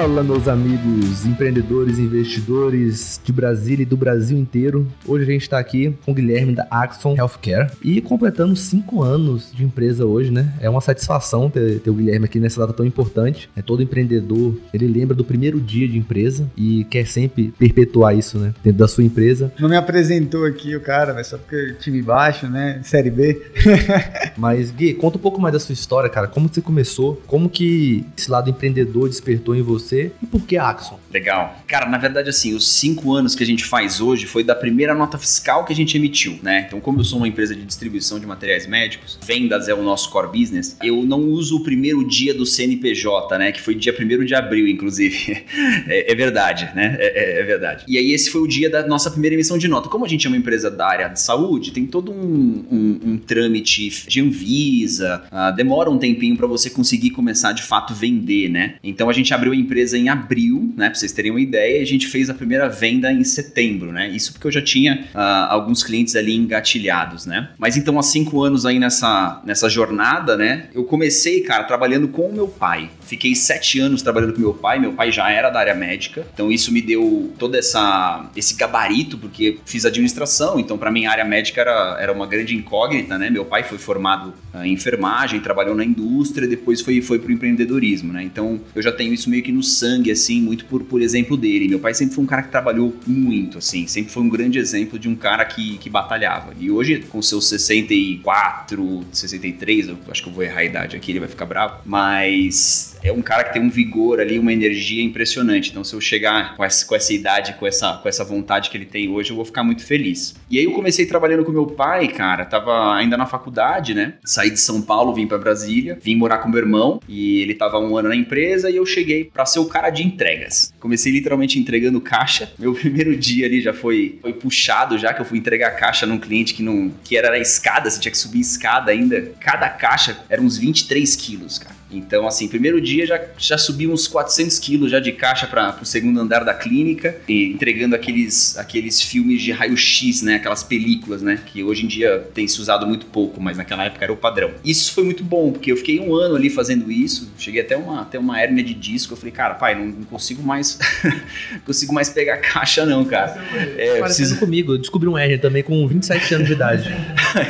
Fala, meus amigos empreendedores e investidores de Brasília e do Brasil inteiro. Hoje a gente está aqui com o Guilherme da Axon Healthcare e completando cinco anos de empresa hoje, né? É uma satisfação ter, ter o Guilherme aqui nessa data tão importante. É todo empreendedor, ele lembra do primeiro dia de empresa e quer sempre perpetuar isso, né? Dentro da sua empresa. Não me apresentou aqui o cara, mas só porque time baixo, né? Série B. mas Gui, conta um pouco mais da sua história, cara. Como você começou? Como que esse lado empreendedor despertou em você? Você e por que Axon? Legal. Cara, na verdade, assim, os cinco anos que a gente faz hoje foi da primeira nota fiscal que a gente emitiu, né? Então, como eu sou uma empresa de distribuição de materiais médicos, vendas é o nosso core business, eu não uso o primeiro dia do CNPJ, né? Que foi dia 1 de abril, inclusive. é, é, verdade, né? É, é, é, verdade. E aí, esse foi o dia da nossa primeira emissão de nota. Como a gente é uma empresa da área de saúde, tem todo um, um, um trâmite de Anvisa, uh, demora um tempinho para você conseguir começar de fato vender, né? Então, a gente abriu a empresa em abril, né? Pra vocês terem uma ideia, a gente fez a primeira venda em setembro, né? Isso porque eu já tinha uh, alguns clientes ali engatilhados, né? Mas então, há cinco anos aí nessa, nessa jornada, né? Eu comecei, cara, trabalhando com o meu pai. Fiquei sete anos trabalhando com meu pai. Meu pai já era da área médica, então isso me deu todo essa, esse gabarito, porque fiz administração, então para mim a área médica era, era uma grande incógnita, né? Meu pai foi formado uh, em enfermagem, trabalhou na indústria, depois foi, foi pro empreendedorismo, né? Então eu já tenho isso meio que no sangue, assim, muito por, por exemplo dele. Meu pai sempre foi um cara que trabalhou muito, assim, sempre foi um grande exemplo de um cara que, que batalhava. E hoje, com seus 64, 63, eu acho que eu vou errar a idade aqui, ele vai ficar bravo, mas é um cara que tem um vigor ali, uma energia impressionante. Então, se eu chegar com essa, com essa idade, com essa, com essa vontade que ele tem hoje, eu vou ficar muito feliz. E aí eu comecei trabalhando com meu pai, cara, tava ainda na faculdade, né? Saí de São Paulo, vim para Brasília, vim morar com meu irmão e ele tava um ano na empresa e eu cheguei para ser o cara de entregas. Comecei literalmente entregando caixa. Meu primeiro dia ali já foi, foi puxado, já que eu fui entregar caixa num cliente que não que era na escada, você tinha que subir escada ainda. Cada caixa era uns 23 quilos, cara. Então, assim, primeiro dia já, já subi uns 400 quilos já de caixa para o segundo andar da clínica, e entregando aqueles, aqueles filmes de raio-x, né? Aquelas películas, né? Que hoje em dia tem se usado muito pouco, mas naquela época era o padrão. Isso foi muito bom, porque eu fiquei um ano ali fazendo isso, cheguei até uma, até uma hérnia de disco, eu falei, cara, pai, não, não consigo mais consigo mais pegar caixa não, cara. É, preciso comigo, eu descobri um hérnia também com 27 anos de idade.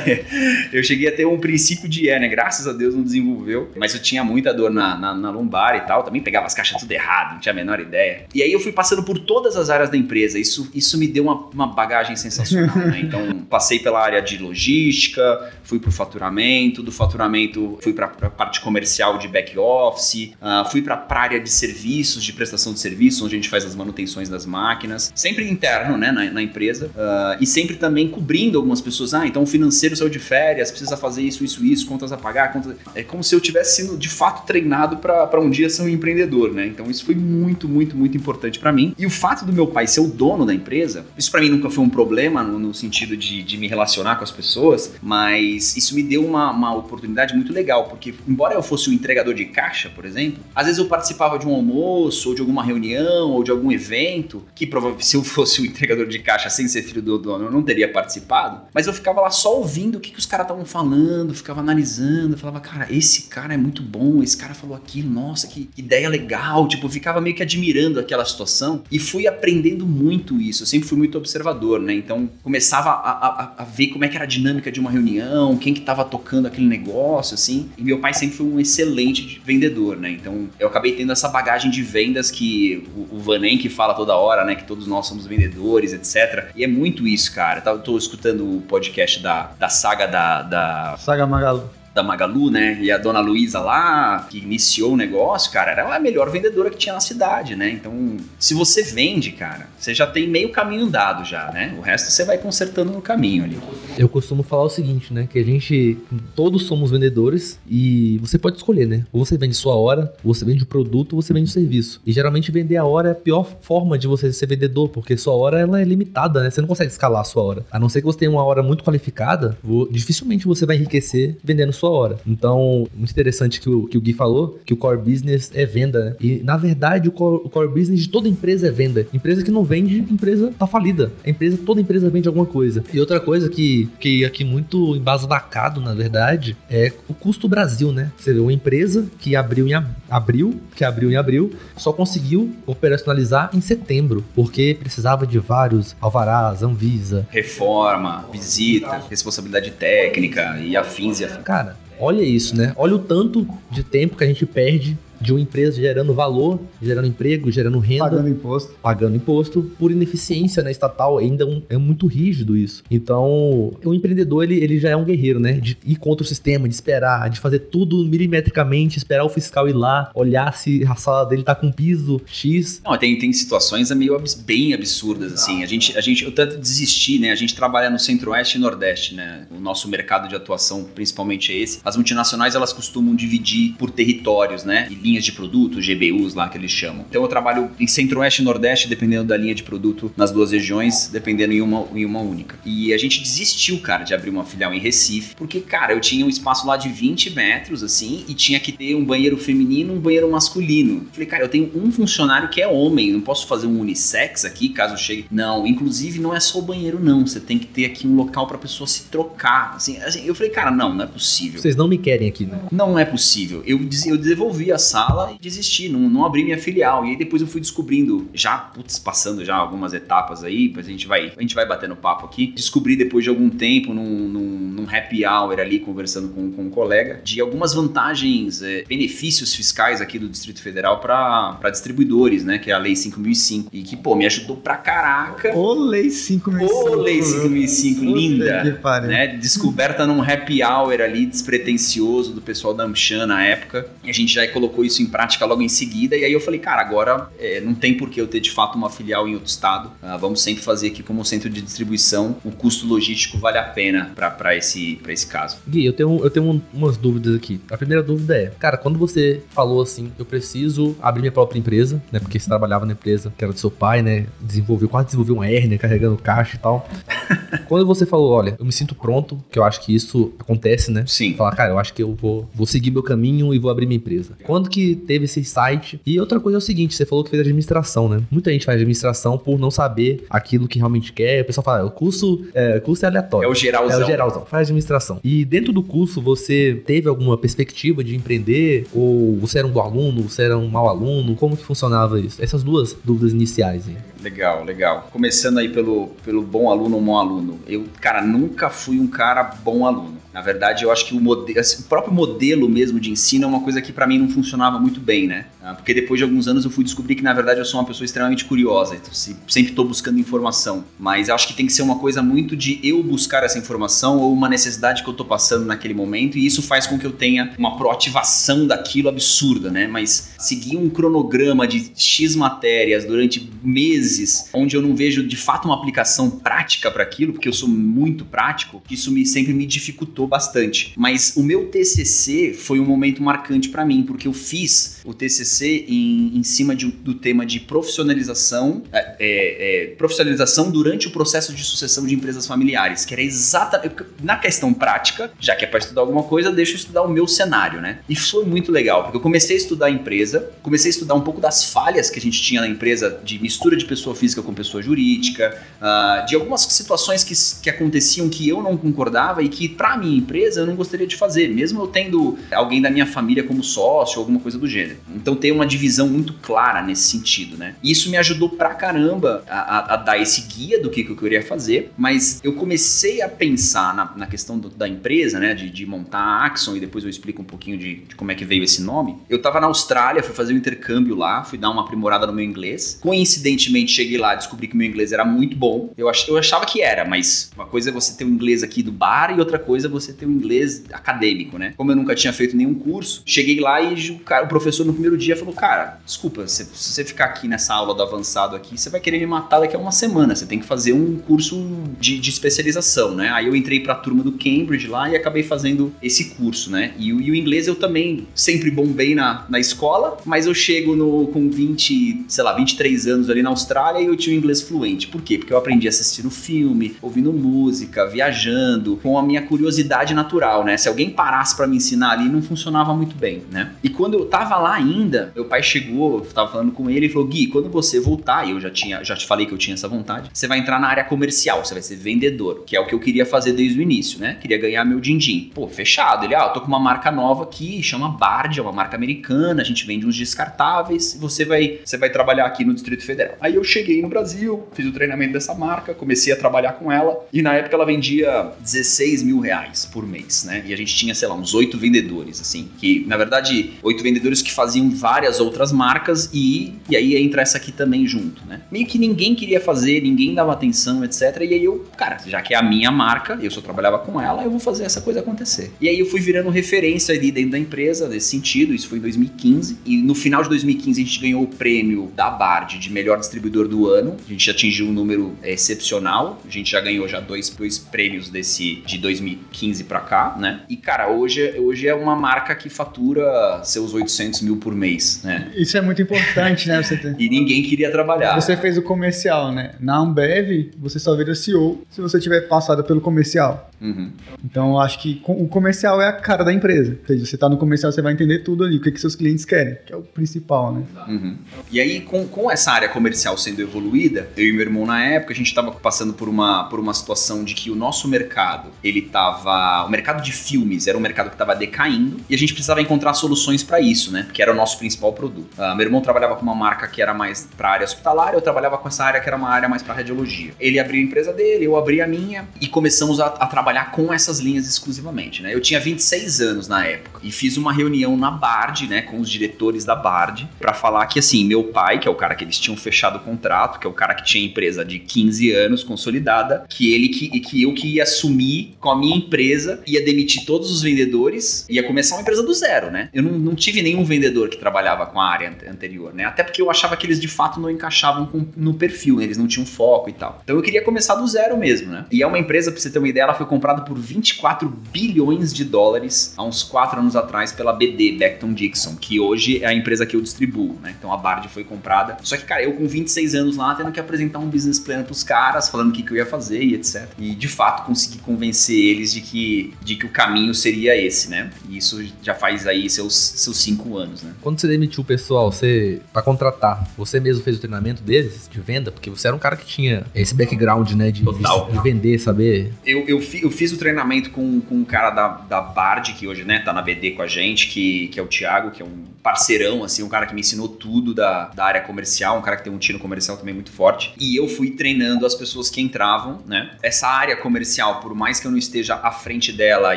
eu cheguei a ter um princípio de hérnia, graças a Deus não desenvolveu, mas eu tinha muita dor na, na, na, lombar e tal. Também pegava as caixas tudo errado, não tinha a menor ideia. E aí eu fui passando por todas as áreas da empresa. Isso, isso me deu uma, uma bagagem sensacional. Né? Então, passei pela área de logística, fui para o faturamento, do faturamento fui para a parte comercial de back office, uh, fui para a área de serviços, de prestação de serviços, onde a gente faz as manutenções das máquinas, sempre interno né, na, na empresa, uh, e sempre também cobrindo algumas pessoas. Ah, então o financeiro saiu de férias, precisa fazer isso, isso, isso, contas a pagar, contas. É como se eu tivesse sido de fato treinado para um dia ser um empreendedor, né? Então isso foi muito, muito, muito importante para mim. E o fato do meu pai ser o dono da empresa, isso para mim nunca foi um problema no, no sentido de, de, me relacionar com as pessoas, mas isso me deu uma, uma oportunidade muito legal, porque embora eu fosse o entregador de caixa, por exemplo, às vezes eu participava de um almoço ou de alguma reunião ou de algum evento que provavelmente se eu fosse o entregador de caixa sem ser filho do dono eu não teria participado, mas eu ficava lá só ouvindo o que, que os caras estavam falando, ficava analisando, falava, cara, esse cara é muito bom, esse cara falou aquilo, nossa, que ideia legal. Tipo, ficava meio que admirando aquela situação e fui aprendendo muito isso. Eu sempre fui muito observador, né? Então começava a, a, a ver como é que era a dinâmica de uma reunião, quem que tava tocando aquele negócio, assim. E meu pai sempre foi um excelente vendedor, né? Então eu acabei tendo essa bagagem de vendas que o, o Vanem que fala toda hora, né? Que todos nós somos vendedores, etc. E é muito isso, cara. Eu tô escutando o podcast da, da saga da, da. Saga Magalu da Magalu, né? E a dona Luísa lá, que iniciou o negócio, cara, era a melhor vendedora que tinha na cidade, né? Então, se você vende, cara, você já tem meio caminho dado já, né? O resto você vai consertando no caminho ali. Eu costumo falar o seguinte, né? Que a gente, todos somos vendedores e você pode escolher, né? Ou você vende sua hora, ou você vende o produto, ou você vende o serviço. E geralmente vender a hora é a pior forma de você ser vendedor, porque sua hora ela é limitada, né? Você não consegue escalar a sua hora. A não ser que você tenha uma hora muito qualificada, dificilmente você vai enriquecer vendendo sua hora. Então, muito interessante que o, que o Gui falou, que o core business é venda, né? E, na verdade, o core, o core business de toda empresa é venda. Empresa que não vende, empresa tá falida. A empresa, toda empresa vende alguma coisa. E outra coisa que que aqui muito embasbacado, na verdade, é o custo Brasil, né? Você vê uma empresa que abriu em ab- abril, que abriu em abril, só conseguiu operacionalizar em setembro, porque precisava de vários alvarás, Anvisa. Reforma, visita, responsabilidade técnica e afins e afins. Cara, olha isso, né? Olha o tanto de tempo que a gente perde de uma empresa gerando valor, gerando emprego, gerando renda. Pagando imposto. pagando imposto por ineficiência né, estatal, ainda um- é muito rígido isso. Então, o empreendedor, ele, ele já é um guerreiro, né? De ir contra o sistema, de esperar, de fazer tudo milimetricamente, esperar o fiscal ir lá, olhar se a sala dele tá com piso X. Não, tem, tem situações meio abs- bem absurdas, assim. A gente, a gente, eu tanto desisti, né? A gente trabalha no Centro-Oeste e Nordeste, né? O nosso mercado de atuação principalmente é esse. As multinacionais, elas costumam dividir por territórios, né? E linhas de produto, GBUs lá que eles chamam. Então eu trabalho em Centro-Oeste e Nordeste, dependendo da linha de produto, nas duas regiões, dependendo em uma, em uma única. E a gente desistiu, cara, de abrir uma filial em Recife, porque, cara, eu tinha um espaço lá de 20 metros, assim, e tinha que ter um banheiro feminino, um banheiro masculino. Falei, cara, eu tenho um funcionário que é homem, não posso fazer um unissex aqui, caso chegue. Não, inclusive não é só o banheiro, não. Você tem que ter aqui um local pra pessoa se trocar. Assim, assim, eu falei, cara, não, não é possível. Vocês não me querem aqui, né? Não é possível. Eu, eu devolvi a sala e desisti, não, não abri minha filial. E aí depois eu fui descobrindo, já, putz, passando já algumas etapas aí, depois a gente vai, a gente vai batendo papo aqui. Descobri depois de algum tempo, num, num, num happy hour ali, conversando com, com um colega, de algumas vantagens, é, benefícios fiscais aqui do Distrito Federal para distribuidores, né? Que é a Lei 5005. E que, pô, me ajudou pra caraca. Ô, Lei 5005. Ô, Lei 5005, Puta linda que pariu. né? Descoberta num happy hour ali, despretensioso do pessoal da Amchan na época. E a gente já colocou isso em prática logo em seguida. E aí eu falei, cara, agora é, não tem por que eu ter de fato uma filial em outro estado. Ah, vamos sempre fazer aqui como centro de distribuição. O custo logístico vale a pena para esse, pra esse caso. Gui, eu tenho, eu tenho um- umas dúvidas aqui. A primeira dúvida é, cara, quando você falou assim, eu preciso abrir minha própria empresa, né? Porque você trabalhava na empresa que era do seu pai, né? Desenvolveu, quase desenvolveu uma hérnia carregando caixa e tal. quando você falou, olha, eu me sinto pronto, que eu acho que isso acontece, né? Sim. Falar, cara, eu acho que eu vou, vou seguir meu caminho e vou abrir minha empresa. Quando que teve esse insight? E outra coisa é o seguinte, você falou que fez administração, né? Muita gente faz administração por não saber aquilo que realmente quer. O pessoal fala, "Ah, o curso é, curso é aleatório. É o geralzão. É o geralzão, faz administração. E dentro do curso, você teve alguma perspectiva de empreender? Ou você era um bom aluno, você era um mau aluno? Como que funcionava isso? Essas duas dúvidas iniciais aí. Legal, legal. Começando aí pelo, pelo bom aluno ou mau aluno. Eu, cara, nunca fui um cara bom aluno. Na verdade, eu acho que o, mode- assim, o próprio modelo mesmo de ensino é uma coisa que pra mim não funcionava muito bem, né? Ah, Porque depois de alguns anos eu fui descobrir que na verdade eu sou uma pessoa extremamente curiosa, então se- sempre estou buscando informação. Mas acho que tem que ser uma coisa muito de eu buscar essa informação ou uma necessidade que eu tô passando naquele momento e isso faz com que eu tenha uma proativação daquilo absurda, né? Mas seguir um cronograma de X matérias durante meses, onde eu não vejo de fato uma aplicação prática para aquilo, porque eu sou muito prático, isso me sempre me dificultou bastante. Mas o meu TCC foi um momento marcante para mim, porque eu fiz o TCC em, em cima de- do tema de profissionalização, é, é, é, profissionalização durante o processo de sucessão de empresas familiares, que era exatamente na questão prática, já que é para estudar alguma coisa, deixa eu estudar o meu cenário, né? E foi muito legal, porque eu comecei a estudar a empresa, comecei a estudar um pouco das falhas que a gente tinha na empresa de mistura de pessoa física com pessoa jurídica, ah, de algumas situações que, que aconteciam que eu não concordava e que para minha empresa eu não gostaria de fazer, mesmo eu tendo alguém da minha família como sócio ou alguma coisa do gênero. Então tem uma divisão muito clara nesse sentido, né? Isso me ajudou pra caramba a, a- a dar esse guia do que, que eu queria fazer, mas eu comecei a pensar na, na questão do- da empresa, né? De, de montar a Axon e depois eu explico um pouquinho de, de como é que veio esse nome. Eu tava na Austrália, fui fazer um intercâmbio lá, fui dar uma aprimorada no meu inglês. Coincidentemente, cheguei lá, descobri que meu inglês era muito bom. Eu, ach, eu achava que era, mas uma coisa é você ter o inglês aqui do bar e outra coisa é você ter o inglês acadêmico, né? Como eu nunca tinha feito nenhum curso, cheguei lá e o, cara- o professor no primeiro dia falou: Cara, desculpa, se, se você ficar aqui nessa aula do avançado aqui, você vai querer me matar daqui a uma semana. Você tem que fazer um curso de, de especialização, né? Aí eu entrei pra turma do Cambridge lá e acabei fazendo esse curso, né? E, o- e o inglês eu também sempre bombei na, na escola, mas eu chego no, com 20, sei lá, 23 anos ali na Austrália e eu tinha o inglês fluente. Por quê? Porque eu aprendi assistindo filme, ouvindo música, viajando, com a minha curiosidade natural, né? Se alguém parasse pra me ensinar ali, não funcionava muito bem, né? E quando eu tava lá ainda, meu pai chegou, eu tava falando com ele e falou: Gui, quando você voltar, e eu já tinha, já te falei que eu tinha essa vontade, você vai entrar na área comercial, você vai ser vendedor, que é o que eu queria fazer desde o início, né? Queria ganhar meu din-din. Pô, fechado. Ele, ah, eu tô com uma marca nova aqui, chama Bard, é uma marca americana, a gente vende uns descartáveis, você vai, você vai trabalhar aqui no Distrito Federal. Aí eu cheguei no Brasil, fiz o treinamento dessa marca, comecei a trabalhar com ela, e na época ela vendia 16 mil reais por mês, né? E a gente tinha, sei lá, uns oito vendedores, assim, que na verdade, oito vendedores que faziam várias outras marcas e, e aí entra essa aqui também junto, né? Meio que ninguém queria fazer, ninguém dava atenção, etc. E aí eu, cara, já que é a minha marca, eu só trabalhava com ela, eu vou fazer essa coisa acontecer. E aí eu fui virando referência ali dentro da empresa nesse sentido, isso foi em 2015. E no final de 2015 a gente ganhou o prêmio da Bard de melhor distribuidor do ano. A gente atingiu um número é, excepcional. A gente já ganhou já dois, dois prêmios desse de 2015 para cá, né? E cara, hoje, hoje é uma marca que fatura seus 800 mil por mês, né? Isso é muito importante, né? Você E ninguém queria trabalhar. Você fez o comercial, né? Na Ambev, você só vira CEO se você tiver passado pelo comercial. Uhum. Então, eu acho que o comercial é a cara da empresa. Ou seja, você tá no comercial, você vai entender tudo ali, o que, que seus clientes querem, que é o principal, né? Uhum. E aí, com, com essa área comercial sendo evoluída, eu e meu irmão na época, a gente estava passando por uma, por uma situação de que o nosso mercado, ele tava... O mercado de filmes era um mercado que estava decaindo e a gente precisava encontrar soluções para isso, né? Porque era o nosso principal produto. Uh, meu irmão trabalhava com uma marca que era mais para área hospitalar, eu trabalhava com essa área que era uma área mais para radiologia. Ele abriu a empresa dele, eu abri a minha e começamos a, a trabalhar com essas linhas exclusivamente, né? Eu tinha 26 anos na época e fiz uma reunião na Bard, né, com os diretores da Bard, para falar que assim, meu pai, que é o cara que eles tinham fechado o contrato, que é o cara que tinha empresa de 15 anos consolidada, que ele que, que eu que ia assumir com a minha empresa, ia demitir todos os vendedores, ia começar uma empresa do zero, né? Eu não, não tive nenhum vendedor que trabalhava com a área anterior, né? Até porque eu achava que eles de fato não encaixavam com, no perfil, né? eles não tinham foco e tal. Então eu queria começar do zero mesmo, né? E é uma empresa, pra você ter uma ideia, ela foi comprada por 24 bilhões de dólares há uns 4 anos atrás pela BD, Beckton Dixon, que hoje é a empresa que eu distribuo, né? Então a Bard foi comprada. Só que, cara, eu com 26 anos lá, tendo que apresentar um business plan pros caras, falando o que, que eu ia fazer e etc. E de fato consegui convencer eles de que, de que o caminho seria esse, né? E isso já faz aí seus, seus 5 anos, né? Quando você demitiu o pessoal, você, para contratar, você mesmo fez o treinamento deles, de venda? Porque você era um cara que tinha esse background, né? De, Total. de vender, saber. Eu, eu, fi, eu fiz o treinamento com, com um cara da, da Bard, que hoje, né, tá na BD com a gente, que, que é o Thiago, que é um parceirão, assim, um cara que me ensinou tudo da, da área comercial, um cara que tem um tiro comercial também muito forte. E eu fui treinando as pessoas que entravam, né? Essa área comercial, por mais que eu não esteja à frente dela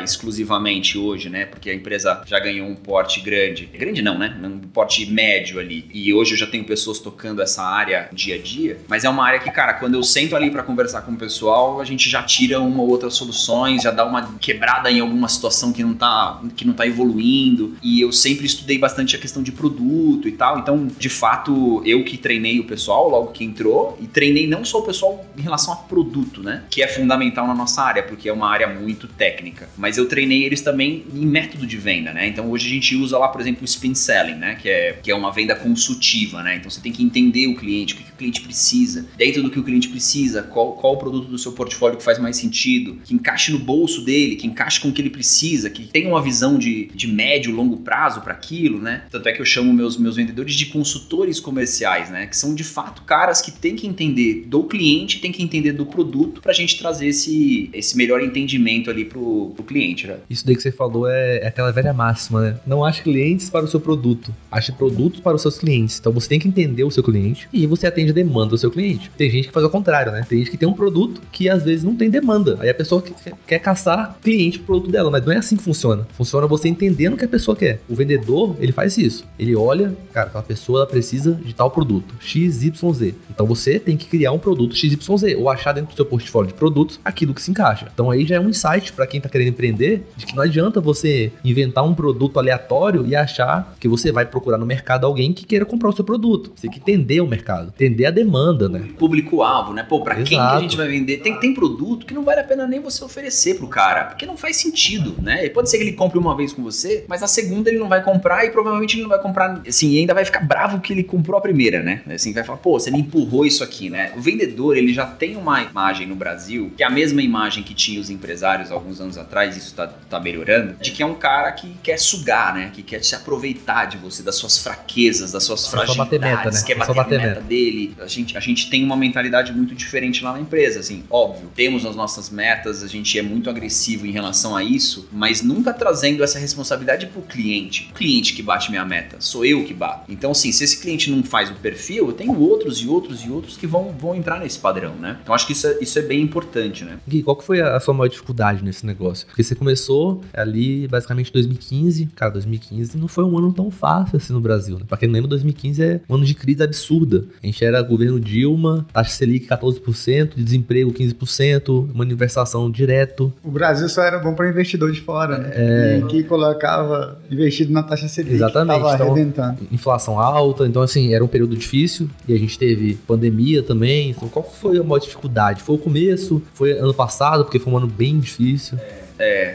exclusivamente hoje, né? Porque a empresa já ganhou um porte grande. Grande não, né? Um porte médio ali. E hoje eu já tenho pessoas tocando essa área dia a dia. Mas é uma área que, cara, quando eu sento ali para conversar com o pessoal, a gente já tira uma ou outra soluções, já dá uma quebrada em alguma situação que não tá, que não tá evoluindo. E eu sempre estudei bastante a questão de produto e tal. Então, de fato, eu que treinei o pessoal logo que entrou e treinei não só o pessoal em relação a produto, né? Que é fundamental na nossa área, porque é uma área muito técnica. Mas eu treinei eles também em método de venda, né? Então hoje a gente usa lá, por exemplo, o spin selling, né? Que é, que é uma venda consultiva, né? Então você tem que entender o cliente, o que, que o cliente precisa. Dentro do que o cliente precisa, qual, qual o produto do seu portfólio que faz mais sentido, que encaixe no bolso dele, que encaixe com o que ele precisa, que tenha uma visão de, de médio, longo prazo para aquilo, né? Tanto é que eu chamo meus, meus vendedores de consultores comerciais, né? Que são de fato caras que têm que entender do cliente, têm que entender do produto pra gente trazer esse, esse melhor entendimento ali pro, pro cliente, né? Isso daí que você falou é, é aquela velha máxima, né? Não ache clientes para o seu produto, ache produtos para os seus clientes. Então você tem que entender o seu cliente e você atende a demanda do seu cliente. Tem gente que faz o contrário, né? Tem gente que tem um produto que às vezes não tem demanda. Aí a pessoa quer, quer caçar cliente pro produto dela, mas não é assim que funciona. Funciona você entendendo o que a pessoa quer. O vendedor, ele faz isso. Ele olha, cara, aquela pessoa ela precisa de tal produto, XYZ. Então você tem que criar um produto XYZ ou achar dentro do seu portfólio de produtos aquilo que se encaixa. Então aí já é um insight para quem tá querendo empreender de que não adianta você inventar um produto aleatório e achar que você vai procurar no mercado alguém que queira comprar o seu produto. Você tem que entender o mercado, entender a demanda, né? Público-alvo, né? Pô, pra quem que a gente vai vender? Tem, tem produto que não vale a pena nem você oferecer pro cara, porque não faz sentido, né? E pode ser que ele compre uma vez com você, mas a segunda ele não vai comprar e provavelmente ele não vai comprar, assim, e ainda vai ficar bravo que ele comprou a primeira, né? Assim, vai falar, pô, você me empurrou isso aqui, né? O vendedor, ele já tem uma imagem no Brasil, que é a mesma imagem que tinha os empresários alguns anos atrás, isso tá, tá melhorando, de que é um cara que quer sugar, né? Que quer se aproveitar de você, das suas fraquezas, das suas É fragilidades, meta, né? quer É só bater, bater meta, dele. A gente, a gente tem uma mentalidade muito diferente lá na empresa, assim, óbvio. Temos as nossas metas, a gente é muito agressivo em relação a isso, mas nunca trazendo essa responsabilidade pro cliente. O cliente que bate minha meta, sou eu que bato. Então, assim, se esse cliente não faz o perfil, eu tenho outros e outros e outros que vão, vão entrar nesse padrão, né? Então, acho que isso é, isso é bem importante, né? Gui, qual que foi a sua maior dificuldade nesse negócio? Porque você começou ali basicamente em 2015. Cara, 2015 não foi um ano tão fácil assim no Brasil. Né? Pra quem não lembra, 2015 é um ano de crise absurda. A gente era governo Dilma, taxa Selic 14%, de desemprego 15%, uma universação direto. O Brasil só era bom para investidor de fora, né? E que colocava investido na taxa Selic. Exatamente, Tava então- arrebentando. Inflação alta, então assim, era um período difícil. E a gente teve pandemia também. Então, qual foi a maior dificuldade? Foi o começo? Foi ano passado, porque foi um ano bem difícil. É,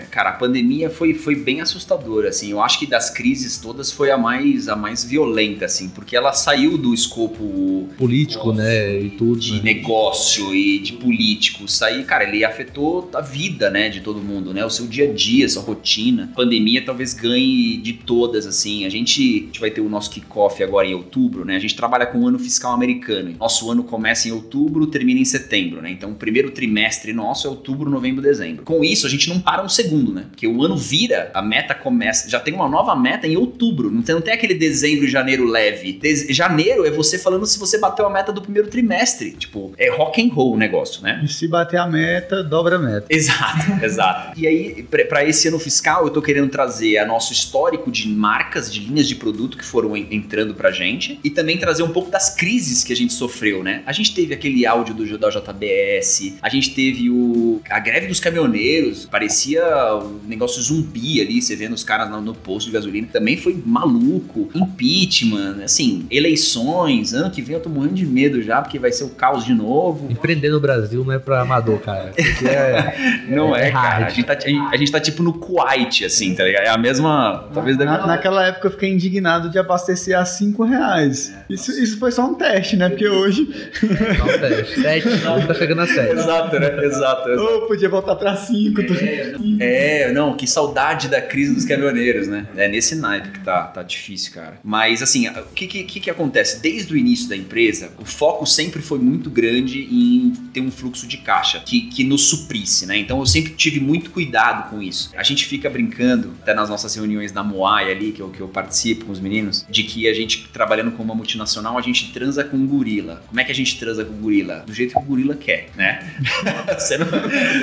cara, a pandemia foi, foi bem assustadora, assim. Eu acho que das crises todas foi a mais, a mais violenta, assim, porque ela saiu do escopo Político, né? E tudo. de né? negócio e de político. Isso aí, cara, ele afetou a vida, né, de todo mundo, né? O seu dia a dia, sua rotina. A pandemia talvez ganhe de todas, assim. A gente, a gente vai ter o nosso kickoff agora em outubro, né? A gente trabalha com o ano fiscal americano. Nosso ano começa em outubro, termina em setembro, né? Então, o primeiro trimestre nosso é outubro, novembro, dezembro. Com isso, a gente não para um segundo, né? Porque o ano vira, a meta começa, já tem uma nova meta em outubro. Não tem, não tem aquele dezembro e janeiro leve. Dez- janeiro é você falando se você bateu a meta do primeiro trimestre. Tipo, é rock and roll o negócio, né? E se bater a meta, dobra a meta. Exato, exato. E aí, para esse ano fiscal, eu tô querendo trazer a nosso histórico de marcas, de linhas de produto que foram en- entrando pra gente e também trazer um pouco das crises que a gente sofreu, né? A gente teve aquele áudio do da JBS, a gente teve o a greve dos caminhoneiros, parecia um negócio zumbi ali, você vendo os caras no, no posto de gasolina, também foi maluco. Impeachment, assim, eleições, ano que vem eu tô morrendo de medo já, porque vai ser o caos de novo. Empreender no Brasil não é pra amador, cara. É. Não é, É cara. A gente, tá, a gente- tá tipo no Kuwait, assim, tá ligado? É a mesma. Talvez deve. Na- naquela época eu fiquei indignado de abastecer a 5 reais. Isso, isso foi só um teste, né? Porque hoje Não, teste. Sete, hoje tá chegando a sete. Exato, né? Exato. exato. eu podia voltar pra 5. É, não, que saudade da crise dos caminhoneiros, né? É nesse naipe que tá, tá difícil, cara. Mas, assim, o que, que, que acontece? Desde o início da empresa, o foco sempre foi muito grande em ter um fluxo de caixa que, que nos suprisse, né? Então eu sempre tive muito cuidado com isso. A gente fica brincando, até nas nossas reuniões da Moai ali, que eu, que eu participo com os meninos, de que a gente, trabalhando com uma multinacional, a gente transa com um gorila. Como é que a gente transa com o gorila? Do jeito que o gorila quer, né? você, não,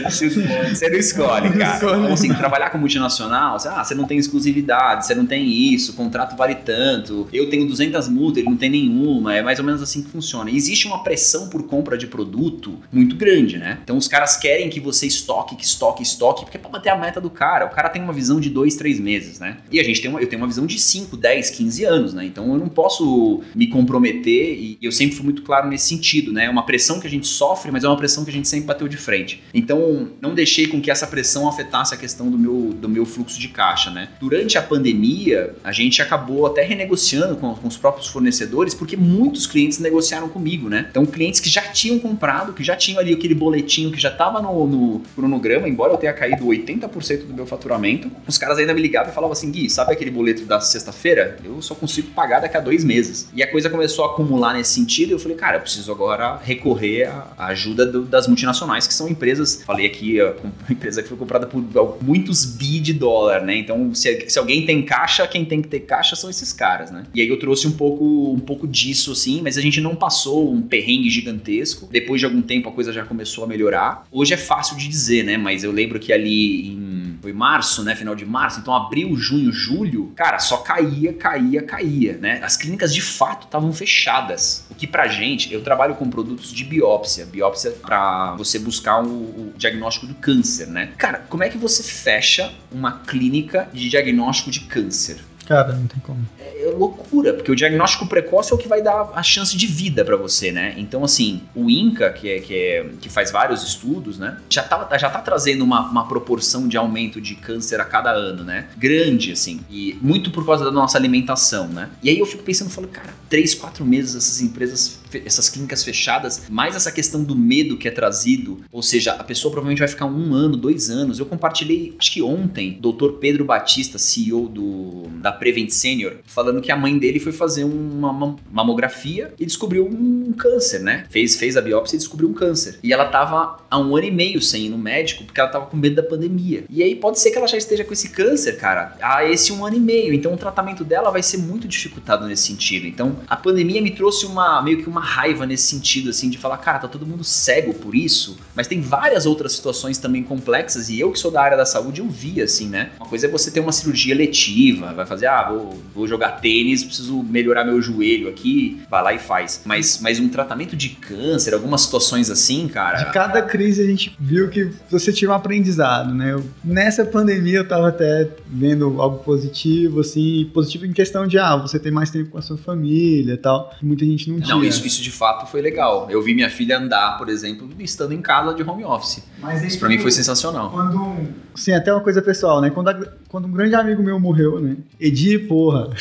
você não escolhe, cara. Então, assim, trabalhar com multinacional, você, ah, você não tem exclusividade, você não tem isso, o contrato vale tanto, eu tenho 200 multas, ele não tem nenhuma, é mais ou menos assim que funciona. E existe uma pressão por compra de produto muito grande, né? Então os caras querem que você estoque, que estoque, estoque, porque é pra bater a meta do cara. O cara tem uma visão de dois, três meses, né? E a gente tem uma, eu tenho uma visão de 5, 10, 15 anos, né? Então eu não posso me comprometer e eu sempre fui muito claro nesse sentido, né? É uma pressão que a gente sofre, mas é uma pressão que a gente sempre bateu de frente. Então não deixei com que essa pressão afetasse a questão do meu, do meu fluxo de caixa, né? Durante a pandemia, a gente acabou até renegociando com, com os próprios fornecedores, porque muitos clientes negociaram comigo, né? Então clientes que já tinham comprado, que já tinham ali aquele boletinho que já estava no, no cronograma, embora eu tenha caído 80% do meu faturamento, os caras ainda me ligavam e falavam assim, Gui, sabe aquele boleto da sexta-feira? Eu só consigo pagar daqui a dois meses. E a coisa começou a acumular nesse sentido, e eu falei, cara, eu preciso agora recorrer à ajuda do- das multinacionais, que são empresas, falei aqui, uma empresa que foi comprada por muitos bi de dólar, né? Então, se, se alguém tem caixa, quem tem que ter caixa são esses caras, né? E aí eu trouxe um pouco, um pouco disso, assim, mas a gente não passou um perrengue gigantesco. Depois de algum tempo a coisa já começou a melhorar. Hoje é fácil de dizer, né? Mas eu lembro que ali em foi março, né? Final de março, então abril, junho, julho, cara, só caía, caía, caía, né? As clínicas de fato estavam fechadas. O que pra gente, eu trabalho com produtos de biópsia, biópsia pra você buscar o, o diagnóstico do câncer, né? Cara, como é que você fecha uma clínica de diagnóstico de câncer? Cara, não tem como. Eu loucura, porque o diagnóstico precoce é o que vai dar a chance de vida para você, né? Então, assim, o INCA, que, é, que, é, que faz vários estudos, né? Já tá, já tá trazendo uma, uma proporção de aumento de câncer a cada ano, né? Grande, assim. E muito por causa da nossa alimentação, né? E aí eu fico pensando, falo, cara, três, quatro meses essas empresas, essas clínicas fechadas, mais essa questão do medo que é trazido, ou seja, a pessoa provavelmente vai ficar um ano, dois anos. Eu compartilhei, acho que ontem, Dr. Pedro Batista, CEO do, da Prevent Senior, falando que a mãe dele foi fazer uma, uma mamografia e descobriu um câncer, né? Fez, fez a biópsia e descobriu um câncer. E ela tava há um ano e meio sem ir no médico porque ela tava com medo da pandemia. E aí pode ser que ela já esteja com esse câncer, cara, há esse um ano e meio. Então o tratamento dela vai ser muito dificultado nesse sentido. Então a pandemia me trouxe uma meio que uma raiva nesse sentido, assim, de falar, cara, tá todo mundo cego por isso, mas tem várias outras situações também complexas e eu que sou da área da saúde eu vi, assim, né? Uma coisa é você ter uma cirurgia letiva, vai fazer, ah, vou, vou jogar tênis, preciso melhorar meu joelho aqui, vai lá e faz. Mas, mas um tratamento de câncer, algumas situações assim, cara. De cada crise a gente viu que você tinha um aprendizado, né? Eu, nessa pandemia eu tava até vendo algo positivo, assim, positivo em questão de, ah, você tem mais tempo com a sua família e tal. Muita gente não tinha. Não, isso, isso de fato foi legal. Eu vi minha filha andar, por exemplo, estando em casa de home office. Mas isso pra mim foi sensacional. Quando. Sim, até uma coisa pessoal, né? Quando, a, quando um grande amigo meu morreu, né? Edi, porra.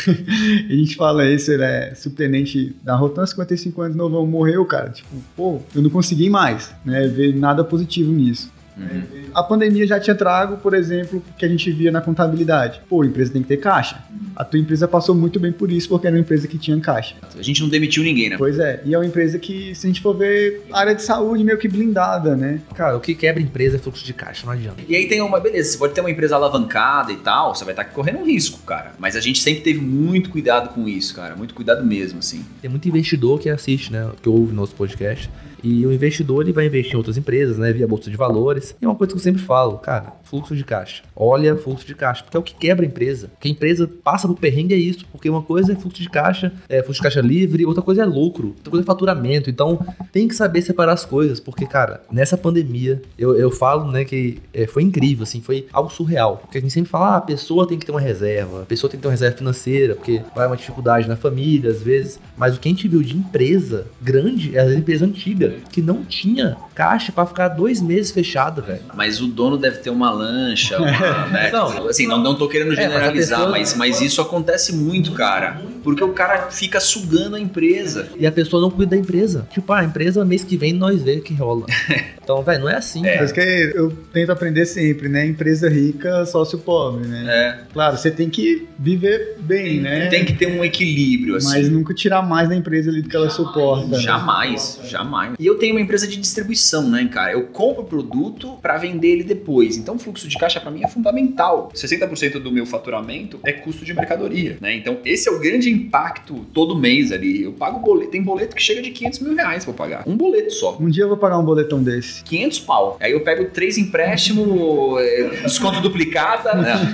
a gente fala isso, ele é subtenente da Rotan, 55 anos, novão, morreu, cara. Tipo, pô, eu não consegui mais, né? Ver nada positivo nisso. Uhum. A pandemia já tinha trago, por exemplo, que a gente via na contabilidade. Pô, a empresa tem que ter caixa. A tua empresa passou muito bem por isso, porque era uma empresa que tinha caixa. A gente não demitiu ninguém, né? Pois é. E é uma empresa que, se a gente for ver, área de saúde meio que blindada, né? Cara, o que quebra empresa é fluxo de caixa, não adianta. E aí tem uma, beleza, você pode ter uma empresa alavancada e tal, você vai estar correndo um risco, cara. Mas a gente sempre teve muito cuidado com isso, cara. Muito cuidado mesmo, assim. Tem muito investidor que assiste, né? Que ouve nosso podcast e o investidor ele vai investir em outras empresas, né, via bolsa de valores. E é uma coisa que eu sempre falo, cara, fluxo de caixa. Olha fluxo de caixa, porque é o que quebra a empresa. Que a empresa passa por perrengue é isso, porque uma coisa é fluxo de caixa, é fluxo de caixa livre, outra coisa é lucro, outra coisa é faturamento. Então, tem que saber separar as coisas, porque, cara, nessa pandemia, eu, eu falo, né, que é, foi incrível, assim, foi algo surreal. Porque a gente sempre fala, ah, a pessoa tem que ter uma reserva, a pessoa tem que ter uma reserva financeira, porque vai uma dificuldade na família, às vezes. Mas o que a gente viu de empresa grande é a empresa antiga que não tinha caixa para ficar dois meses fechado, velho. Mas o dono deve ter uma lancha, uma, né? Não, assim, não, não tô querendo é, generalizar, é, mas, mas, mas, isso acontece muito, cara. Porque o cara fica sugando a empresa. E a pessoa não cuida da empresa. Tipo, ah, a empresa mês que vem nós vê que rola. Então, velho, não é assim, é. cara. que eu tento aprender sempre, né? Empresa rica, sócio pobre, né? É. Claro, você tem que viver bem, tem, né? Tem que ter um equilíbrio, assim. Mas nunca tirar mais da empresa ali do que ela suporta. Jamais, né? jamais. E eu tenho uma empresa de distribuição, né, cara? Eu compro o produto para vender ele depois. Então, o fluxo de caixa para mim é fundamental. 60% do meu faturamento é custo de mercadoria, né? Então, esse é o grande impacto todo mês ali. Eu pago boleto, tem boleto que chega de 500 mil reais pra pagar. Um boleto só. Um dia eu vou pagar um boletão desse. 500 pau. Aí eu pego três empréstimos, é, desconto duplicada. Né?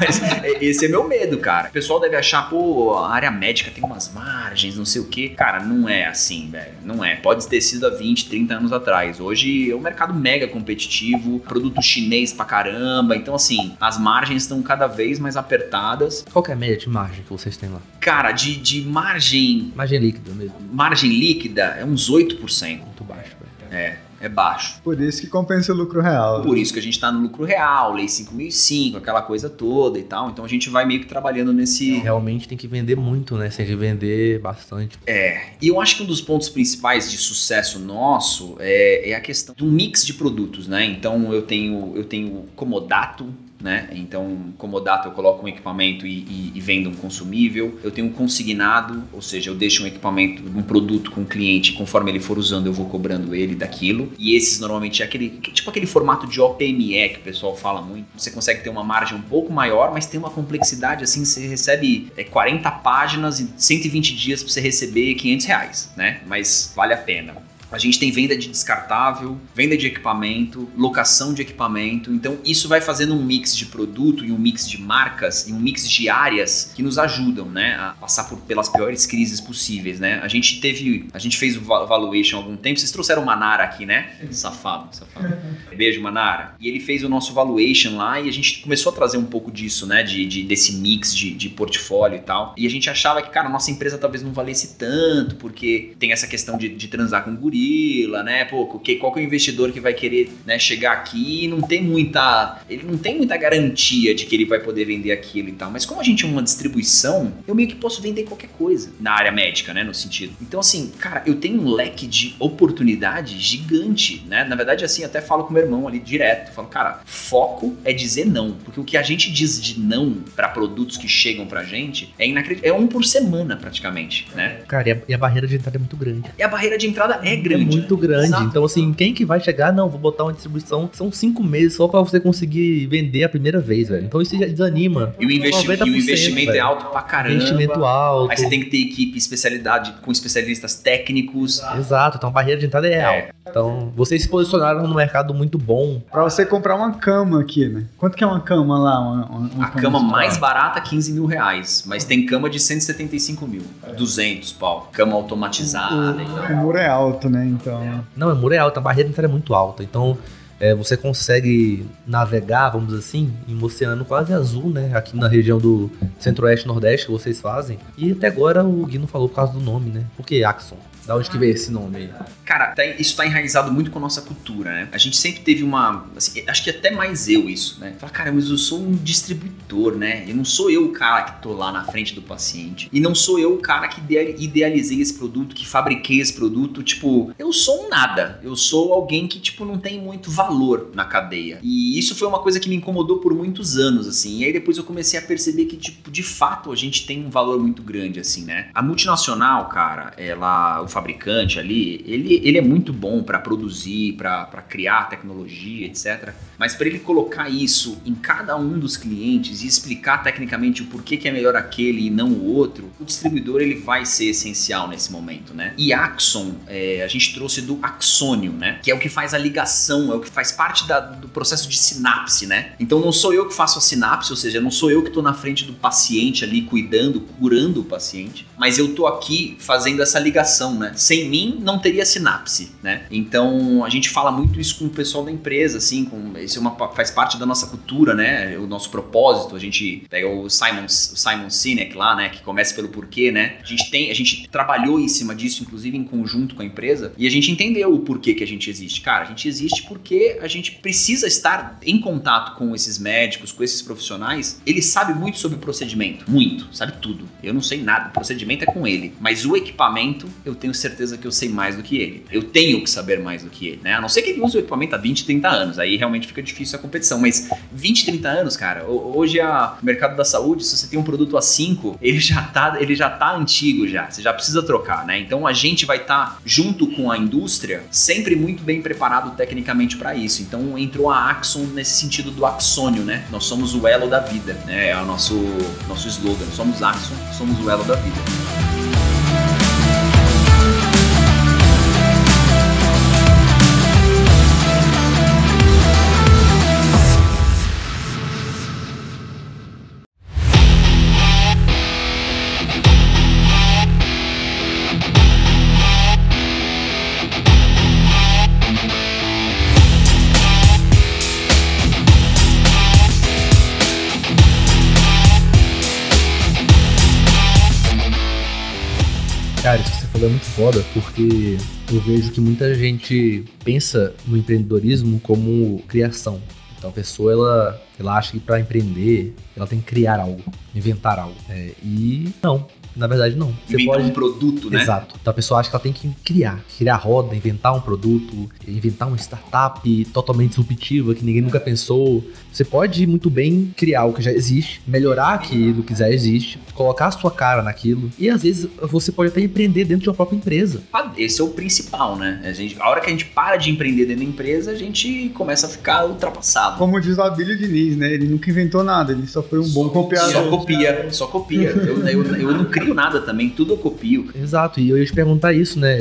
Mas é, esse é meu medo, cara. O pessoal deve achar, pô, a área médica tem umas margens, não sei o quê. Cara, não é assim, velho. Não é. Pode ter sido há 20, 30 anos atrás. Hoje é um mercado mega competitivo, produto chinês pra caramba. Então, assim, as margens estão cada vez mais apertadas. Qual que é a média de margem que vocês têm lá? Cara, de, de margem. Margem líquida mesmo. Margem líquida é uns 8%. Muito baixo, velho. É é baixo. Por isso que compensa o lucro real. Por isso que a gente está no lucro real, lei 5005, aquela coisa toda e tal. Então a gente vai meio que trabalhando nesse. Realmente tem que vender muito, né? Você tem que vender bastante. É. E eu acho que um dos pontos principais de sucesso nosso é, é a questão do mix de produtos, né? Então eu tenho eu tenho comodato, né? Então, comodato eu coloco um equipamento e, e, e, vendo um consumível. Eu tenho um consignado, ou seja, eu deixo um equipamento, um produto com o cliente, conforme ele for usando, eu vou cobrando ele daquilo. E esses normalmente é aquele, tipo aquele formato de OPME que o pessoal fala muito. Você consegue ter uma margem um pouco maior, mas tem uma complexidade assim, você recebe é, 40 páginas e 120 dias para você receber 500 reais, né? Mas vale a pena. A gente tem venda de descartável, venda de equipamento, locação de equipamento. Então, isso vai fazendo um mix de produto e um mix de marcas e um mix de áreas que nos ajudam, né, a passar por, pelas piores crises possíveis, né? A gente teve, a gente fez o valuation há algum tempo. Vocês trouxeram o Manara aqui, né? Safado, safado. Beijo, Manara. E ele fez o nosso valuation lá e a gente começou a trazer um pouco disso, né, de, de desse mix de, de portfólio e tal. E a gente achava que, cara, nossa empresa talvez não valesse tanto, porque tem essa questão de, de transar com gorila, né? Pô, que, qual que é o investidor que vai querer né, chegar aqui e não tem muita. Ele não tem muita garantia de que ele vai poder vender aquilo e tal. Mas como a gente é uma distribuição, eu meio que posso vender qualquer coisa na área médica, né? No sentido. Então, assim, cara, eu tenho um leque de oportunidade gigante, né? Na verdade, assim, até falo com meu irmão ali direto. Falo, cara, foco é dizer não. Porque o que a gente diz de não para produtos que chegam pra gente é inacreditável. É um por semana, praticamente, né? Cara, e a, e a, barreira de entrada é muito grande. E a barreira de entrada é grande. É muito grande. Exato. Então, assim, quem que vai chegar? Não, vou botar uma distribuição. São cinco meses só para você conseguir vender a primeira vez, velho. Então isso já desanima. E o, investi e o investimento velho. é alto pra caramba. Investimento alto. Aí você tem que ter equipe especialidade com especialistas técnicos. Exato. Então a barreira de entrada é, é. alta. Então, vocês se posicionaram no mercado muito bom. Pra você comprar uma cama aqui, né? Quanto que é uma cama lá? Uma, uma a cama, cama mais barata, 15 mil reais. Mas tem cama de 175 mil. 200 pau. Cama automatizada. O, o muro é alto, né? Então. Não, o muro é alto. A barreira entrada é muito alta. Então, é, você consegue navegar, vamos dizer assim, em um oceano quase azul, né? Aqui na região do centro-oeste nordeste que vocês fazem. E até agora o Gui não falou por causa do nome, né? Por que Axon? Da onde que veio esse nome? Cara, tá, isso tá enraizado muito com a nossa cultura, né? A gente sempre teve uma. Assim, acho que até mais eu isso, né? Falar, cara, mas eu sou um distribuidor, né? E não sou eu o cara que tô lá na frente do paciente. E não sou eu o cara que idealizei esse produto, que fabriquei esse produto. Tipo, eu sou um nada. Eu sou alguém que, tipo, não tem muito valor na cadeia. E isso foi uma coisa que me incomodou por muitos anos, assim. E aí depois eu comecei a perceber que, tipo, de fato a gente tem um valor muito grande, assim, né? A multinacional, cara, ela. Fabricante ali, ele, ele é muito bom para produzir, para criar tecnologia, etc. Mas para ele colocar isso em cada um dos clientes e explicar tecnicamente o porquê que é melhor aquele e não o outro, o distribuidor ele vai ser essencial nesse momento, né? E Axon, é, a gente trouxe do axônio, né? Que é o que faz a ligação, é o que faz parte da, do processo de sinapse, né? Então não sou eu que faço a sinapse, ou seja, não sou eu que estou na frente do paciente ali cuidando, curando o paciente, mas eu tô aqui fazendo essa ligação, né? Sem mim não teria sinapse, né? Então a gente fala muito isso com o pessoal da empresa, assim, com isso é uma, faz parte da nossa cultura, né? O nosso propósito. A gente pega o Simon, o Simon Sinek lá, né? Que começa pelo porquê, né? A gente tem, a gente trabalhou em cima disso, inclusive em conjunto com a empresa, e a gente entendeu o porquê que a gente existe. Cara, a gente existe porque a gente precisa estar em contato com esses médicos, com esses profissionais. Ele sabe muito sobre o procedimento, muito, sabe tudo. Eu não sei nada, o procedimento é com ele, mas o equipamento eu tenho certeza que eu sei mais do que ele. Eu tenho que saber mais do que ele, né? A não ser que ele use o equipamento há 20, 30 anos, aí realmente fica difícil a competição, mas 20, 30 anos, cara, hoje a, o mercado da saúde, se você tem um produto a 5, ele já tá, ele já tá antigo já, você já precisa trocar, né? Então a gente vai estar tá, junto com a indústria sempre muito bem preparado tecnicamente para isso. Então entrou a Axon nesse sentido do axônio, né? Nós somos o elo da vida, né? É o nosso nosso slogan, somos Axon, somos o elo da vida. É muito foda porque eu vejo que muita gente pensa no empreendedorismo como criação. Então a pessoa ela, ela acha que para empreender ela tem que criar algo, inventar algo. É, e não, na verdade, não. Você inventar pode... um produto, né? Exato. Então a pessoa acha que ela tem que criar, criar roda, inventar um produto, inventar uma startup totalmente disruptiva que ninguém nunca pensou. Você pode muito bem criar o que já existe, melhorar aquilo que já existe, colocar a sua cara naquilo e às vezes você pode até empreender dentro de uma própria empresa. Ah, esse é o principal, né? A, gente, a hora que a gente para de empreender dentro da empresa, a gente começa a ficar ultrapassado. Como diz o Abílio Diniz, né? Ele nunca inventou nada, ele só foi um bom copiador. Só copia, só copia. eu, eu, eu não crio nada também, tudo eu copio. Exato, e eu ia te perguntar isso, né?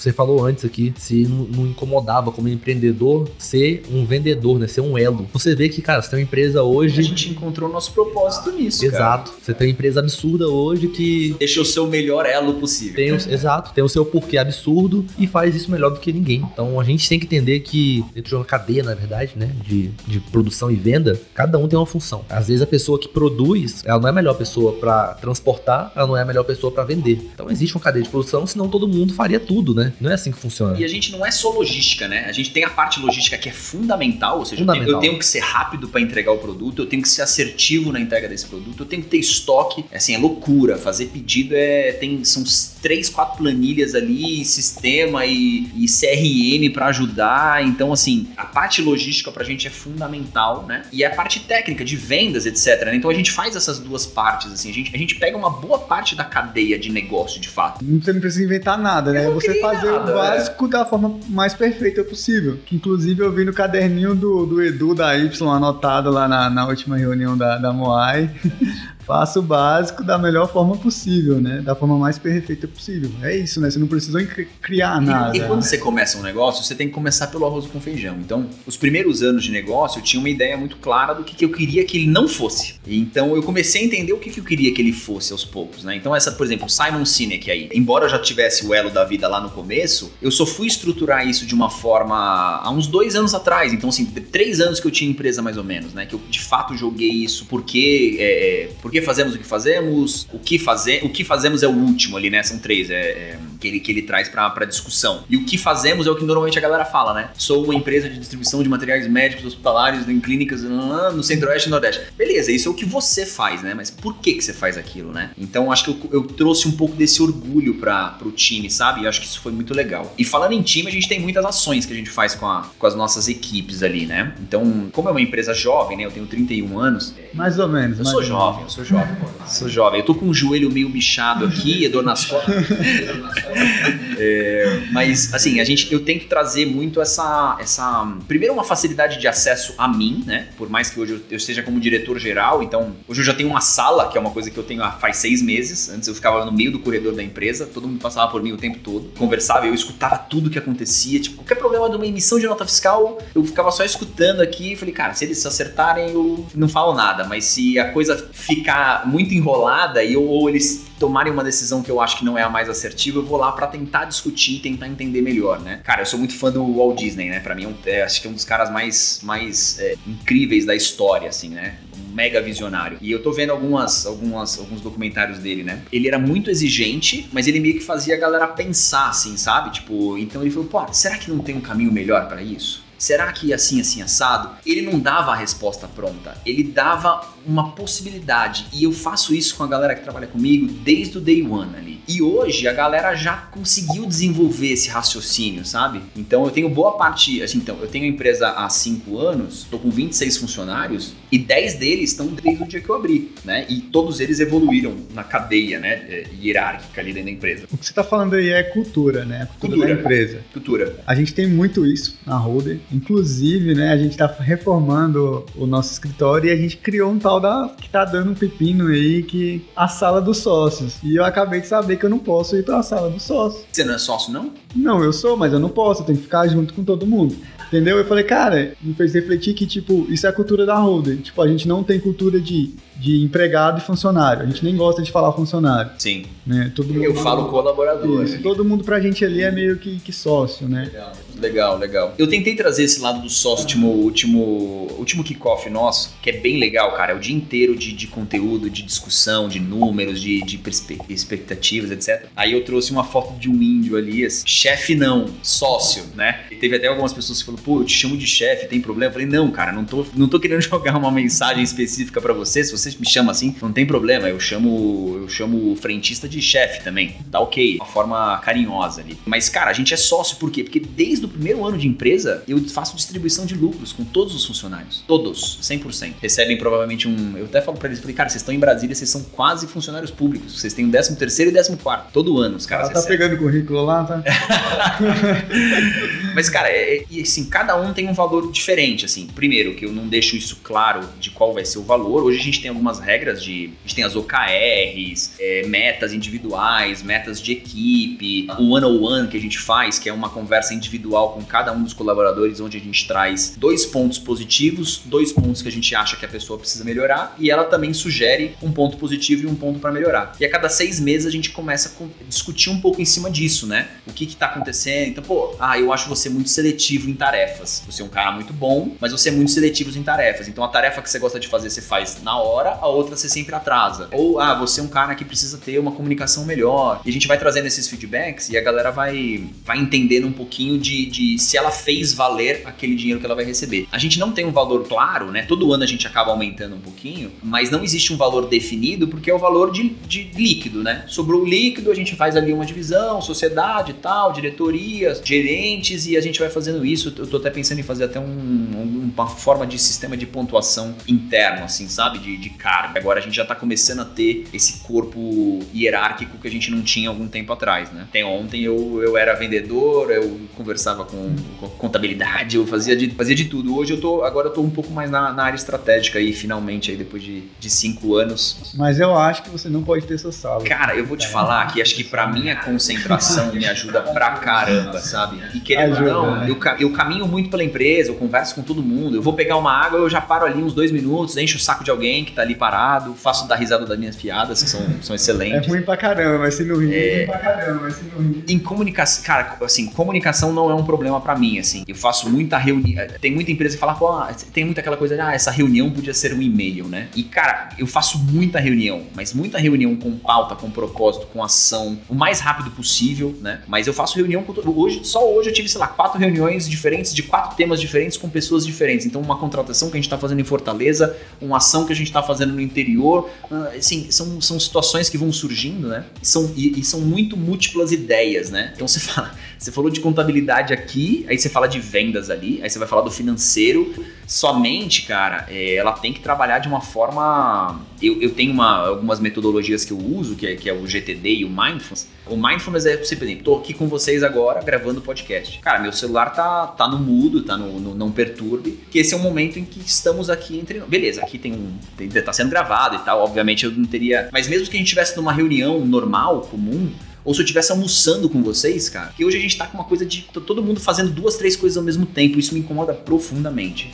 você falou antes aqui, se não, incomodava como empreendedor ser um vendedor, né? Ser um elo. Você vê que, cara, você tem uma empresa hoje. A gente encontrou nosso propósito nisso. Exato. Cara. Você tem uma empresa absurda hoje que. Deixa o seu melhor elo possível. Tem o, exato, tem o seu porquê absurdo e faz isso melhor do que ninguém. Então a gente tem que entender que, dentro de uma cadeia, na verdade, né? De, de produção e venda, cada um tem uma função. Às vezes a pessoa que produz, ela não é a melhor pessoa para transportar, ela não é a melhor pessoa para vender. Então existe uma cadeia de produção, senão todo mundo faria tudo, né? Não é assim que funciona. E a gente não é só logística, né? A gente tem a parte logística que é fundamental, ou seja, fundamental. Eu, tenho, eu tenho que ser rápido para entregar o produto, eu tenho que ser assertivo na entrega desse produto, eu tenho que ter estoque. É assim, é loucura. Fazer pedido é. Tem, são três, quatro planilhas ali, sistema e, e CRM para ajudar. Então, assim, a parte logística pra gente é fundamental, né? E a parte técnica de vendas, etc. Né? Então a gente faz essas duas partes, assim, a gente, a gente pega uma boa parte da cadeia de negócio de fato. Você não precisa inventar nada, né? Você fazer nada, o básico é. da forma mais perfeita possível. Que inclusive eu vi no caderninho do, do Edu da Y anotado lá na, na última reunião da, da Moai. faça o básico da melhor forma possível, né? Da forma mais perfeita possível. É isso, né? Você não precisa criar nada. E, e quando você começa um negócio, você tem que começar pelo arroz com feijão. Então, os primeiros anos de negócio, eu tinha uma ideia muito clara do que, que eu queria que ele não fosse. Então, eu comecei a entender o que, que eu queria que ele fosse aos poucos, né? Então, essa, por exemplo, Simon Sinek aí, embora eu já tivesse o elo da vida lá no começo, eu só fui estruturar isso de uma forma há uns dois anos atrás. Então, assim, três anos que eu tinha empresa mais ou menos, né? Que eu de fato joguei isso porque, é, é porque fazemos o que fazemos, o que, fazer, o que fazemos é o último ali, né? São três, é, é que, ele, que ele traz pra, pra discussão. E o que fazemos é o que normalmente a galera fala, né? Sou uma empresa de distribuição de materiais médicos hospitalares em clínicas no centro-oeste e nordeste. Beleza, isso é o que você faz, né? Mas por que, que você faz aquilo, né? Então acho que eu, eu trouxe um pouco desse orgulho para pro time, sabe? E acho que isso foi muito legal. E falando em time, a gente tem muitas ações que a gente faz com, a, com as nossas equipes ali, né? Então, como é uma empresa jovem, né? Eu tenho 31 anos. Mais ou menos. Eu sou jovem, eu sou jovem. Sou jovem. Eu tô com o joelho meio bichado aqui, dor nas costas. é, mas, assim, a gente, eu tento trazer muito essa, essa. Primeiro, uma facilidade de acesso a mim, né? Por mais que hoje eu, eu esteja como diretor geral, então hoje eu já tenho uma sala, que é uma coisa que eu tenho há faz seis meses. Antes eu ficava no meio do corredor da empresa, todo mundo passava por mim o tempo todo, conversava, eu escutava tudo que acontecia. Tipo, qualquer problema de uma emissão de nota fiscal, eu ficava só escutando aqui e falei, cara, se eles acertarem, eu não falo nada, mas se a coisa ficar muito enrolada e, ou eles tomarem uma decisão que eu acho que não é a mais assertiva, eu vou lá para tentar discutir, tentar entender melhor, né? Cara, eu sou muito fã do Walt Disney, né? Para mim, é, é, acho que é um dos caras mais, mais é, incríveis da história, assim, né? Um mega visionário. E eu tô vendo algumas, algumas, alguns documentários dele, né? Ele era muito exigente, mas ele meio que fazia a galera pensar, assim, sabe? Tipo, então ele falou, pô, será que não tem um caminho melhor para isso? Será que assim, assim, assado? Ele não dava a resposta pronta, ele dava uma possibilidade. E eu faço isso com a galera que trabalha comigo desde o day one ali. E hoje a galera já conseguiu desenvolver esse raciocínio, sabe? Então eu tenho boa parte. Assim, então, eu tenho a empresa há 5 anos, estou com 26 funcionários e 10 deles estão desde o dia que eu abri, né? E todos eles evoluíram na cadeia, né? É, hierárquica ali dentro da empresa. O que você está falando aí é cultura, né? Cultura, cultura da empresa. Cultura. A gente tem muito isso na Holder. Inclusive, né? A gente está reformando o nosso escritório e a gente criou um tal da que tá dando um pepino aí que a sala dos sócios. E eu acabei de saber que eu não posso ir para a sala dos sócios. Você não é sócio não? Não, eu sou, mas eu não posso, eu tenho que ficar junto com todo mundo. Entendeu? Eu falei, cara, me fez refletir que, tipo, isso é a cultura da Holder. Tipo, a gente não tem cultura de, de empregado e funcionário. A gente nem gosta de falar funcionário. Sim. Né? Todo mundo, eu falo colaborador. Isso, todo mundo pra gente ali é meio que, que sócio, né? Legal. Legal, legal. Eu tentei trazer esse lado do sócio último, último, último kickoff nosso, que é bem legal, cara. É o dia inteiro de, de conteúdo, de discussão, de números, de, de expectativas, etc. Aí eu trouxe uma foto de um índio ali, assim, chefe não, sócio, né? E teve até algumas pessoas que falaram, pô, eu te chamo de chefe, tem problema? Eu falei, não, cara, não tô, não tô querendo jogar uma mensagem específica para você. Se você me chama assim, não tem problema. Eu chamo, eu chamo o frentista de chefe também. Tá ok. Uma forma carinhosa ali. Mas, cara, a gente é sócio por quê? Porque desde o primeiro ano de empresa, eu faço distribuição de lucros com todos os funcionários. Todos, 100%. Recebem provavelmente um. Eu até falo pra eles, falei, cara, vocês estão em Brasília, vocês são quase funcionários públicos. Vocês têm o 13 terceiro e 14 quarto todo ano, os caras Ela tá recebem. pegando currículo lá, tá? Mas, cara, é, é- assim, cada um tem um valor diferente, assim. Primeiro, que eu não deixo isso claro de qual vai ser o valor. Hoje a gente tem algumas regras de... A gente tem as OKRs, é, metas individuais, metas de equipe, o one-on-one que a gente faz, que é uma conversa individual com cada um dos colaboradores, onde a gente traz dois pontos positivos, dois pontos que a gente acha que a pessoa precisa melhorar, e ela também sugere um ponto positivo e um ponto para melhorar. E a cada seis meses a gente começa a discutir um pouco em cima disso, né? O que que tá acontecendo? Então, pô, ah, eu acho você muito seletivo em tarefas. Você é um cara muito bom, mas você é muito seletivo em tarefas. Então, a tarefa que você gosta de fazer, você faz na hora, a outra você sempre atrasa. Ou, ah, você é um cara que precisa ter uma comunicação melhor. E a gente vai trazendo esses feedbacks e a galera vai, vai entendendo um pouquinho de, de se ela fez valer aquele dinheiro que ela vai receber. A gente não tem um valor claro, né? Todo ano a gente acaba aumentando um pouquinho, mas não existe um valor definido porque é o valor de, de líquido, né? Sobrou o líquido, a gente faz ali uma divisão, sociedade tal, diretorias, gerentes, e a gente vai fazendo isso. Eu tô até pensando em fazer até um- um- uma forma de sistema de pontuação interno, assim, sabe? De, de cargo. Agora a gente já tá começando a ter esse corpo hierárquico que a gente não tinha algum tempo atrás, né? Até ontem eu, eu era vendedor, eu conversava com, com contabilidade, eu fazia de, fazia de tudo. Hoje eu tô, agora eu tô um pouco mais na, na área estratégica aí, finalmente, aí depois de, de cinco anos. Mas eu acho que você não pode ter sua sala. Cara, eu vou te falar que acho que pra minha concentração me ajuda pra caramba, sabe? E querendo ou Ajuda, não, né? eu, eu caminho muito pela empresa, eu converso com todo mundo. Eu vou pegar uma água, eu já paro ali uns dois minutos, encho o saco de alguém que tá ali parado, faço dar risada das minhas piadas, que são, são É excelentes. ruim pra caramba, mas se não rir, É. é ruim pra caramba, mas se não rir. Em comunicação, cara, assim, comunicação não é um problema pra mim, assim. Eu faço muita reunião. Tem muita empresa que fala, pô, ah, tem muita aquela coisa de, ah, essa reunião podia ser um e-mail, né? E, cara, eu faço muita reunião, mas muita reunião com pauta, com propósito, com ação, o mais rápido possível, né? Mas eu faço reunião com. Hoje, só hoje eu tive, sei lá, quatro reuniões diferentes, de quatro temas diferentes, com pessoas diferentes. Então, uma contratação que a gente tá fazendo em Fortaleza, uma ação que a gente tá fazendo no interior, ah, assim, são, são situações que vão surgindo, né? E são, e, e são muito múltiplas ideias, né? Então você fala, você falou de contabilidade aqui, aí você fala de vendas ali, aí você vai falar do financeiro. Somente, cara, é, ela tem que trabalhar de uma forma. Eu, eu tenho uma- algumas metodologias que eu uso, que é, que é o GTD e o Mindfulness. O Mindfulness é você, por exemplo, tô aqui com vocês agora gravando podcast. Cara, meu celular tá, tá no mudo, tá no, no não perturbe, que esse é o momento em que estamos aqui entre nós. Beleza, aqui tem um. Tem, tá sendo gravado e tal, obviamente eu não teria. Mas mesmo que a gente estivesse numa reunião normal, comum, ou se eu estivesse almoçando com vocês, cara, que hoje a gente tá com uma coisa de todo mundo fazendo duas, três coisas ao mesmo tempo, isso me incomoda profundamente.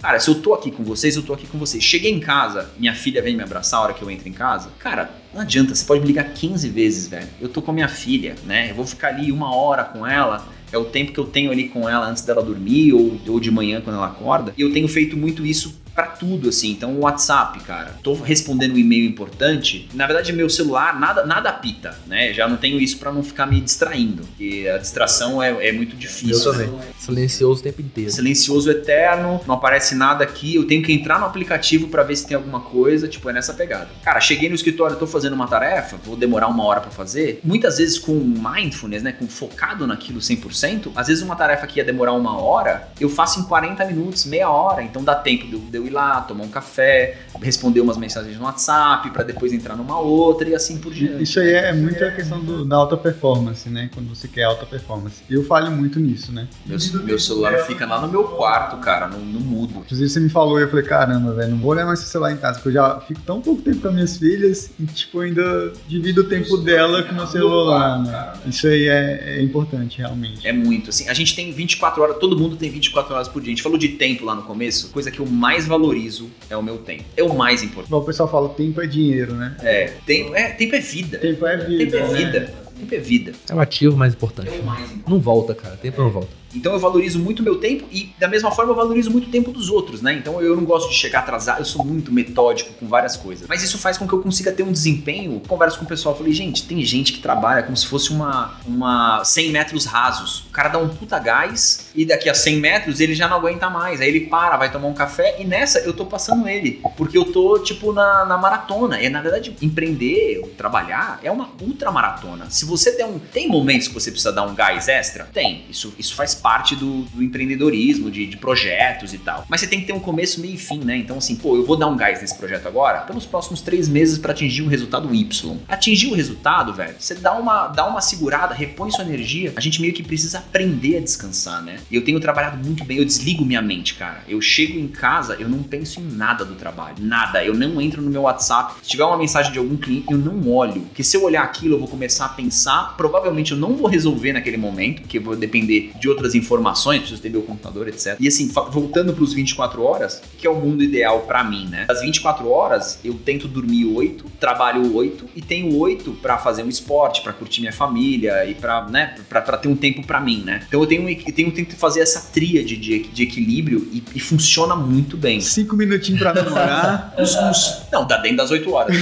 Cara, se eu tô aqui com vocês, eu tô aqui com vocês. Cheguei em casa, minha filha vem me abraçar a hora que eu entro em casa. Cara, não adianta, você pode me ligar 15 vezes, velho. Eu tô com a minha filha, né? Eu vou ficar ali uma hora com ela. É o tempo que eu tenho ali com ela antes dela dormir ou, ou de manhã quando ela acorda. E eu tenho feito muito isso pra tudo, assim. Então, o WhatsApp, cara. Tô respondendo um e-mail importante. Na verdade, meu celular, nada, nada apita, né? Já não tenho isso pra não ficar me distraindo. Porque a distração é, é muito difícil. Eu também. Silencioso o tempo inteiro. Silencioso eterno, não aparece nada aqui. Eu tenho que entrar no aplicativo pra ver se tem alguma coisa. Tipo, é nessa pegada. Cara, cheguei no escritório, tô fazendo uma tarefa, vou demorar uma hora pra fazer. Muitas vezes com mindfulness, né? Com focado naquilo 100%. Às vezes uma tarefa que ia demorar uma hora, eu faço em 40 minutos, meia hora. Então dá tempo de eu, de eu ir lá, tomar um café, responder umas mensagens no WhatsApp, pra depois entrar numa outra e assim por diante. Isso aí é muito a questão do- da alta performance, né? Quando você quer alta performance. Eu falho muito nisso, né? Meu, meu celular fica lá no meu quarto, cara, no, no mudo. Inclusive você me falou e eu falei, caramba, velho, não vou levar esse celular em casa, porque eu já fico tão pouco tempo com as minhas filhas e, tipo, ainda divido o tempo dela com o meu celular, né? Isso aí é, é importante, realmente. É muito, assim. A gente tem 24 horas, todo mundo tem 24 horas por dia. A gente falou de tempo lá no começo. Coisa que eu mais valorizo é o meu tempo. É o mais importante. Igual o pessoal fala, tempo é dinheiro, né? É, tempo é, tempo é vida. Tempo é vida. Tempo é né? vida. Tempo é vida. É o ativo mais importante. É o mais importante. Não volta, cara. Tempo não volta. Então eu valorizo muito meu tempo e da mesma forma eu valorizo muito o tempo dos outros, né? Então eu não gosto de chegar atrasado, eu sou muito metódico com várias coisas. Mas isso faz com que eu consiga ter um desempenho. Converso com o pessoal, falei, gente, tem gente que trabalha como se fosse uma, uma 100 metros rasos. O cara dá um puta gás e daqui a 100 metros ele já não aguenta mais. Aí ele para, vai tomar um café e nessa eu tô passando ele. Porque eu tô, tipo, na, na maratona. E na verdade, empreender, trabalhar, é uma ultra maratona. Se você tem um. Tem momentos que você precisa dar um gás extra? Tem. Isso, isso faz parte do, do empreendedorismo, de, de, projetos e tal. Mas você tem que ter um começo, meio e fim, né? Então, assim, pô, eu vou dar um gás nesse projeto agora pelos próximos três meses para atingir o resultado Y. Atingir o resultado, velho, você dá uma, dá uma segurada, repõe sua energia. A gente meio que precisa aprender a descansar, né? E eu tenho trabalhado muito bem, eu desligo minha mente, cara. Eu chego em casa, eu não penso em nada do trabalho. Nada. Eu não entro no meu WhatsApp. Se tiver uma mensagem de algum cliente, eu não olho. Porque se eu olhar aquilo, eu vou começar a pensar. Provavelmente eu não vou resolver naquele momento, porque eu vou depender de outras informações, preciso ter meu computador, etc. E assim, voltando para os 24 horas, que é o mundo ideal para mim, né? Das 24 horas, eu tento dormir 8, trabalho 8 e tenho 8 para fazer um esporte, para curtir minha família e para, né, para ter um tempo para mim, né? Então eu tenho, eu tenho, que fazer essa tríade de, de equilíbrio e, e funciona muito bem. Cinco minutinhos para namorar. Uns, uns, não, dá dentro das 8 horas.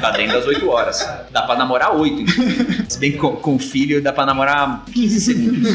dá dentro das 8 horas. Dá para namorar 8. Se bem que com, com filho dá para namorar 15 segundos.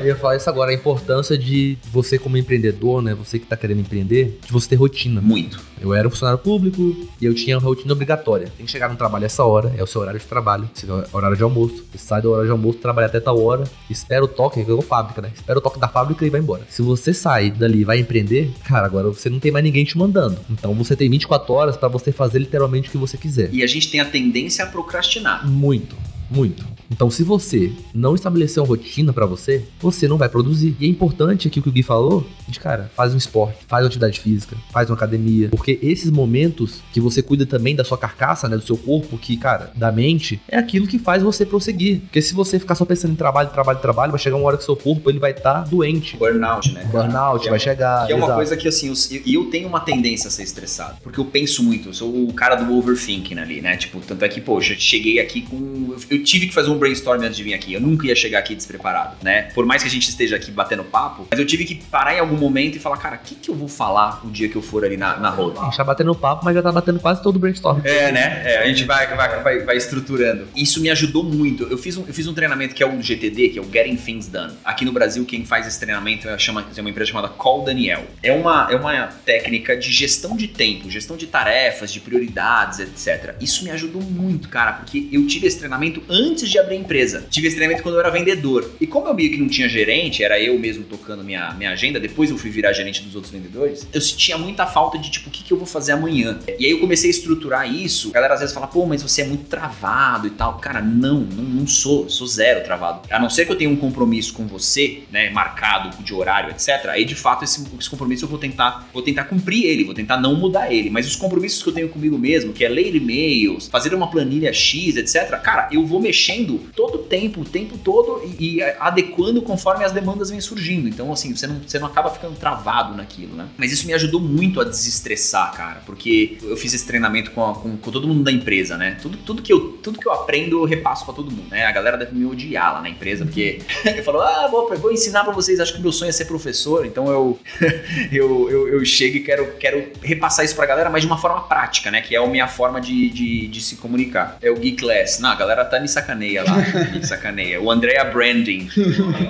Eu ia falar isso agora, a importância de você como empreendedor, né? Você que tá querendo empreender, de você ter rotina. Muito. Eu era um funcionário público e eu tinha uma rotina obrigatória. Tem que chegar no trabalho essa hora, é o seu horário de trabalho, seu horário de almoço. Você sai do horário de almoço, trabalha até tal hora, espera o toque, que é fábrica, né? Espera o toque da fábrica e vai embora. Se você sair dali e vai empreender, cara, agora você não tem mais ninguém te mandando. Então você tem 24 horas para você fazer literalmente o que você quiser. E a gente tem a tendência a procrastinar. Muito, muito. Então, se você não estabelecer uma rotina para você, você não vai produzir. E é importante aqui o que o Gui falou, de cara, faz um esporte, faz uma atividade física, faz uma academia, porque esses momentos que você cuida também da sua carcaça, né, do seu corpo, que, cara, da mente, é aquilo que faz você prosseguir. Porque se você ficar só pensando em trabalho, trabalho, trabalho, vai chegar uma hora que seu corpo ele vai estar tá doente. Burnout, né? Burnout, é, vai chegar. Que é uma exato. coisa que, assim, e eu, eu, tenho uma tendência a ser estressado, porque eu penso muito, eu sou o cara do overthinking ali, né? Tipo, tanto é que, poxa, cheguei aqui com. Eu tive que fazer um brainstorm antes de vir aqui. Eu nunca ia chegar aqui despreparado, né? Por mais que a gente esteja aqui batendo papo, mas eu tive que parar em algum momento e falar, cara, o que, que eu vou falar o dia que eu for ali na, na roda? A gente tá batendo papo, mas já tá batendo quase todo o brainstorm. É, né? É, a gente vai, vai, vai, vai, estruturando. Isso me ajudou muito. Eu fiz, um, eu fiz um treinamento que é o GTD, que é o Getting Things Done. Aqui no Brasil, quem faz esse treinamento é, chama, é uma empresa chamada Call Daniel. É uma, é uma técnica de gestão de tempo, gestão de tarefas, de prioridades, etc. Isso me ajudou muito, cara, porque eu tive esse treinamento antes de abrir empresa. Tive esse treinamento quando eu era vendedor. E como eu meio que não tinha gerente, era eu mesmo tocando minha, minha agenda, depois eu fui virar gerente dos outros vendedores, eu sentia muita falta de tipo, o que, que eu vou fazer amanhã? E aí eu comecei a estruturar isso. A galera às vezes fala, pô, mas você é muito travado e tal. Cara, não, não, não sou, sou zero travado. A não ser que eu tenha um compromisso com você, né, marcado de horário, etc. Aí de fato esse, esse compromisso eu vou tentar, vou tentar cumprir ele, vou tentar não mudar ele. Mas os compromissos que eu tenho comigo mesmo, que é ler e-mails, fazer uma planilha X, etc. Cara, eu vou mexendo todo o tempo, o tempo todo e, e, adequando conforme as demandas vêm surgindo. Então, assim, você não, você não acaba ficando travado naquilo, né? Mas isso me ajudou muito a desestressar, cara, porque eu fiz esse treinamento com, a, com, com, todo mundo da empresa, né? Tudo, tudo, que eu, tudo que eu aprendo eu repasso para todo mundo, né? A galera deve me odiar lá na empresa, porque eu falo, ah, vou, vou ensinar para vocês, acho que meu sonho é ser professor, então eu, eu, eu, eu, chego e quero, quero repassar isso pra galera, mas de uma forma prática, né? Que é a minha forma de, de, de se comunicar. É o Geek Class. Não, a galera tá me sacaneia lá, sacaneia. O Andrea Branding,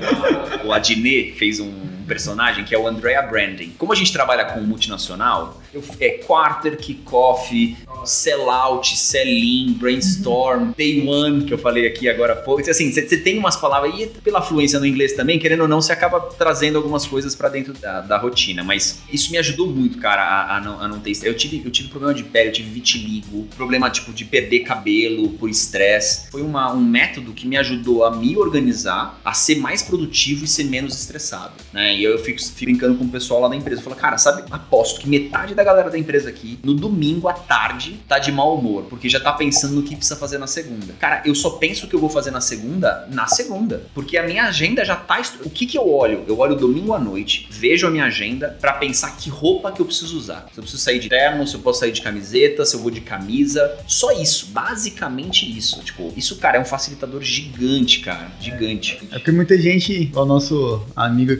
o Adnet fez um personagem que é o Andrea Branding. Como a gente trabalha com multinacional, é quarter, kickoff, sellout, sell-in, brainstorm, day one, que eu falei aqui agora há pouco. Assim, você tem umas palavras, e pela fluência no inglês também, querendo ou não, você acaba trazendo algumas coisas para dentro da, da, rotina. Mas isso me ajudou muito, cara, a, a, não, a não ter Eu tive, eu tive problema de pele, eu tive vitiligo, problema tipo de perder cabelo por estresse. Foi uma, um método que me ajudou a me organizar, a ser mais produtivo e ser menos estressado, né? E eu fico, fico brincando com o pessoal lá da empresa. Eu falo, cara, sabe, aposto que metade da galera da empresa aqui, no domingo à tarde, tá de mau humor, porque já tá pensando no que precisa fazer na segunda. Cara, eu só penso o que eu vou fazer na segunda, na segunda. Porque a minha agenda já tá. O que que eu olho? Eu olho domingo à noite, vejo a minha agenda para pensar que roupa que eu preciso usar. Se eu preciso sair de terno, se eu posso sair de camiseta, se eu vou de camisa. Só isso, basicamente isso. Tipo, isso, cara, é um facilitador gigante, cara. Gigante. É porque muita gente, o nosso amigo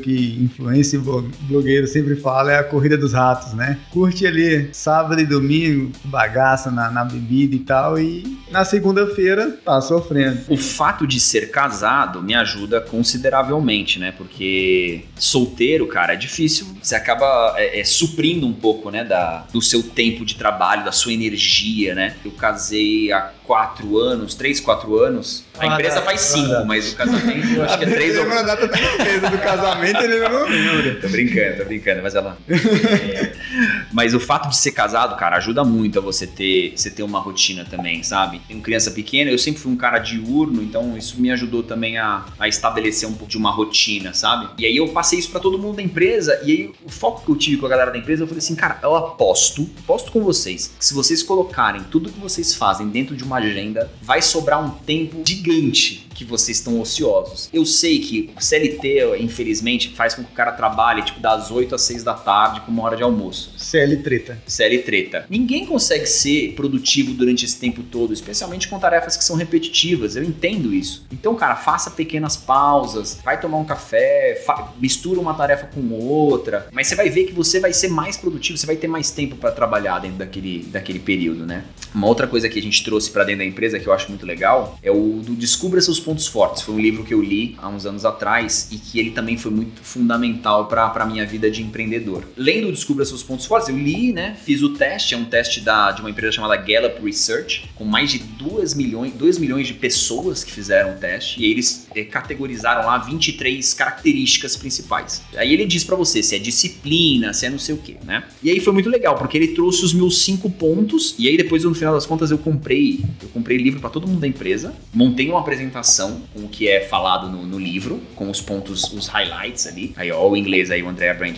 aqui influencer blogueiro sempre fala é a corrida dos ratos, né? Curte ali sábado e domingo, bagaça na, na bebida e tal, e na segunda-feira tá sofrendo. O fato de ser casado me ajuda consideravelmente, né? Porque solteiro, cara, é difícil. Você acaba é, é, suprindo um pouco, né, da, do seu tempo de trabalho, da sua energia, né? Eu casei há quatro anos, três, quatro anos. A empresa faz cinco, mas o casamento eu acho que é três ou A data da empresa do casamento ele não lembra. Tô brincando, tô brincando, mas ela. É. Mas o fato de ser casado, cara, ajuda muito a você ter, você ter uma rotina também, sabe? Tenho criança pequena, eu sempre fui um cara diurno, então isso me ajudou também a, a estabelecer um pouco de uma rotina, sabe? E aí eu passei isso para todo mundo da empresa, e aí o foco que eu tive com a galera da empresa, eu falei assim, cara, eu aposto, aposto com vocês, que se vocês colocarem tudo que vocês fazem dentro de uma agenda, vai sobrar um tempo gigante que vocês estão ociosos. Eu sei que o CLT, infelizmente, faz com que o cara trabalhe tipo das 8 às 6 da tarde com uma hora de almoço. CL treta. CL treta. Ninguém consegue ser produtivo durante esse tempo todo, especialmente com tarefas que são repetitivas. Eu entendo isso. Então, cara, faça pequenas pausas, vai tomar um café, mistura uma tarefa com outra, mas você vai ver que você vai ser mais produtivo, você vai ter mais tempo para trabalhar dentro daquele, daquele período, né? Uma outra coisa que a gente trouxe para dentro da empresa que eu acho muito legal é o do descubra seus pontos fortes. Foi um livro que eu li há uns anos atrás e que ele também foi muito fundamental para a minha vida de empreendedor. Lendo Descubra Seus Pontos Fortes, eu li, né? Fiz o teste, é um teste da, de uma empresa chamada Gallup Research, com mais de 2 milhões, 2 milhões de pessoas que fizeram o teste, e eles é, categorizaram lá 23 características principais. Aí ele diz para você se é disciplina, se é não sei o que, né? E aí foi muito legal, porque ele trouxe os meus cinco pontos, e aí depois, no final das contas, eu comprei, eu comprei livro para todo mundo da empresa, montei uma apresentação com o que é falado no, no, livro, com os pontos, os highlights ali. Aí, ó, o inglês aí, o André Brandon.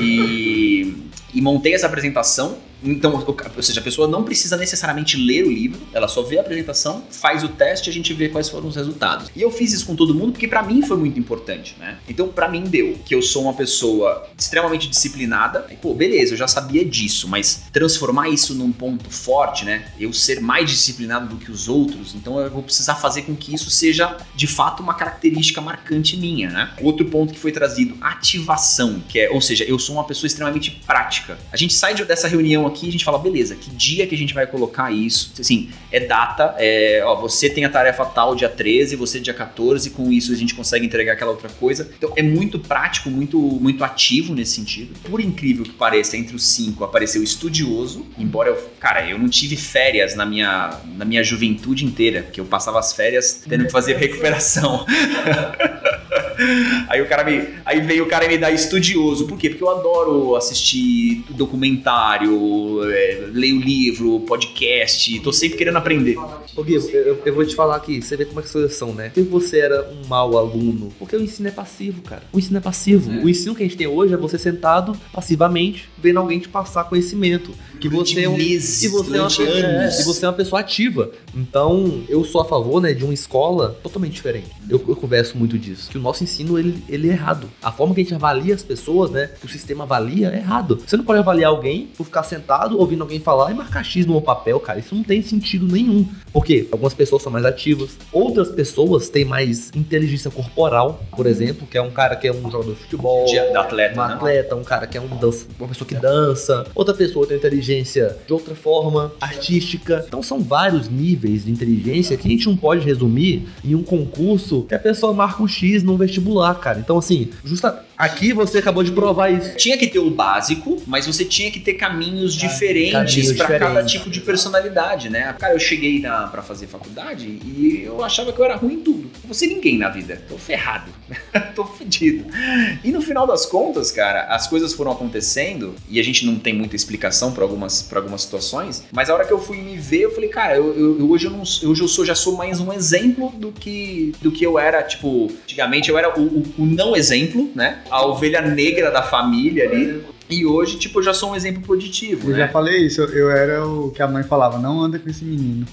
e, e montei essa apresentação então, ou seja, a pessoa não precisa necessariamente ler o livro, ela só vê a apresentação, faz o teste e a gente vê quais foram os resultados. E eu fiz isso com todo mundo porque para mim foi muito importante, né? Então, para mim deu que eu sou uma pessoa extremamente disciplinada. E, pô, beleza, eu já sabia disso, mas transformar isso num ponto forte, né? Eu ser mais disciplinado do que os outros, então eu vou precisar fazer com que isso seja de fato uma característica marcante minha, né? Outro ponto que foi trazido, ativação, que é, ou seja, eu sou uma pessoa extremamente prática. A gente sai dessa reunião aqui a gente fala, beleza, que dia que a gente vai colocar isso? Assim, é data, é, ó, você tem a tarefa tal dia 13, você dia 14, com isso a gente consegue entregar aquela outra coisa. Então é muito prático, muito, muito ativo nesse sentido. Por incrível que pareça, entre os cinco apareceu estudioso, embora eu, cara, eu não tive férias na minha, na minha juventude inteira, porque eu passava as férias tendo que fazer recuperação. Aí o cara me. Aí veio o cara me dar estudioso. Por quê? Porque eu adoro assistir documentário, é, leio livro, podcast, tô sempre querendo aprender. Ô Gui, eu, eu, vou te falar aqui, você vê como é que as coisas são, né? Se você era um mau aluno, porque o ensino é passivo, cara. O ensino é passivo. É. O ensino que a gente tem hoje é você sentado passivamente, vendo alguém te passar conhecimento. Que você é um, meses, e você é, uma, é, e você é uma pessoa ativa. Então, eu sou a favor, né, de uma escola totalmente diferente. Eu, eu converso muito disso. Que o nosso ensino, ele, ele é errado. A forma que a gente avalia as pessoas, né, que o sistema avalia, é errado. Você não pode avaliar alguém por ficar sentado, ouvindo alguém falar e marcar X no papel, cara. Isso não tem sentido nenhum. Porque algumas pessoas são mais ativas, outras pessoas têm mais inteligência corporal, por exemplo, que é um cara que é um jogador de futebol, de atleta, um né? atleta, um cara que é um dança, uma pessoa que dança, outra pessoa tem inteligência de outra forma, artística. Então são vários níveis de inteligência que a gente não pode resumir em um concurso que a pessoa marca um X num vestibular, cara. Então assim, justa Aqui você acabou de provar isso. Tinha que ter o básico, mas você tinha que ter caminhos diferentes para cada tipo de personalidade, né? Cara, eu cheguei na, pra fazer faculdade e eu achava que eu era ruim em tudo. Não vou ser ninguém na vida. Tô ferrado. Tô fedido. E no final das contas, cara, as coisas foram acontecendo e a gente não tem muita explicação para algumas, pra algumas situações, mas a hora que eu fui me ver, eu falei, cara, eu, eu, eu hoje, eu não, hoje eu sou, já sou mais um exemplo do que, do que eu era, tipo, antigamente eu era o, o, não exemplo, né? a ovelha negra da família ali. E hoje, tipo, eu já sou um exemplo positivo. Eu né? já falei isso, eu era o que a mãe falava, não anda com esse menino.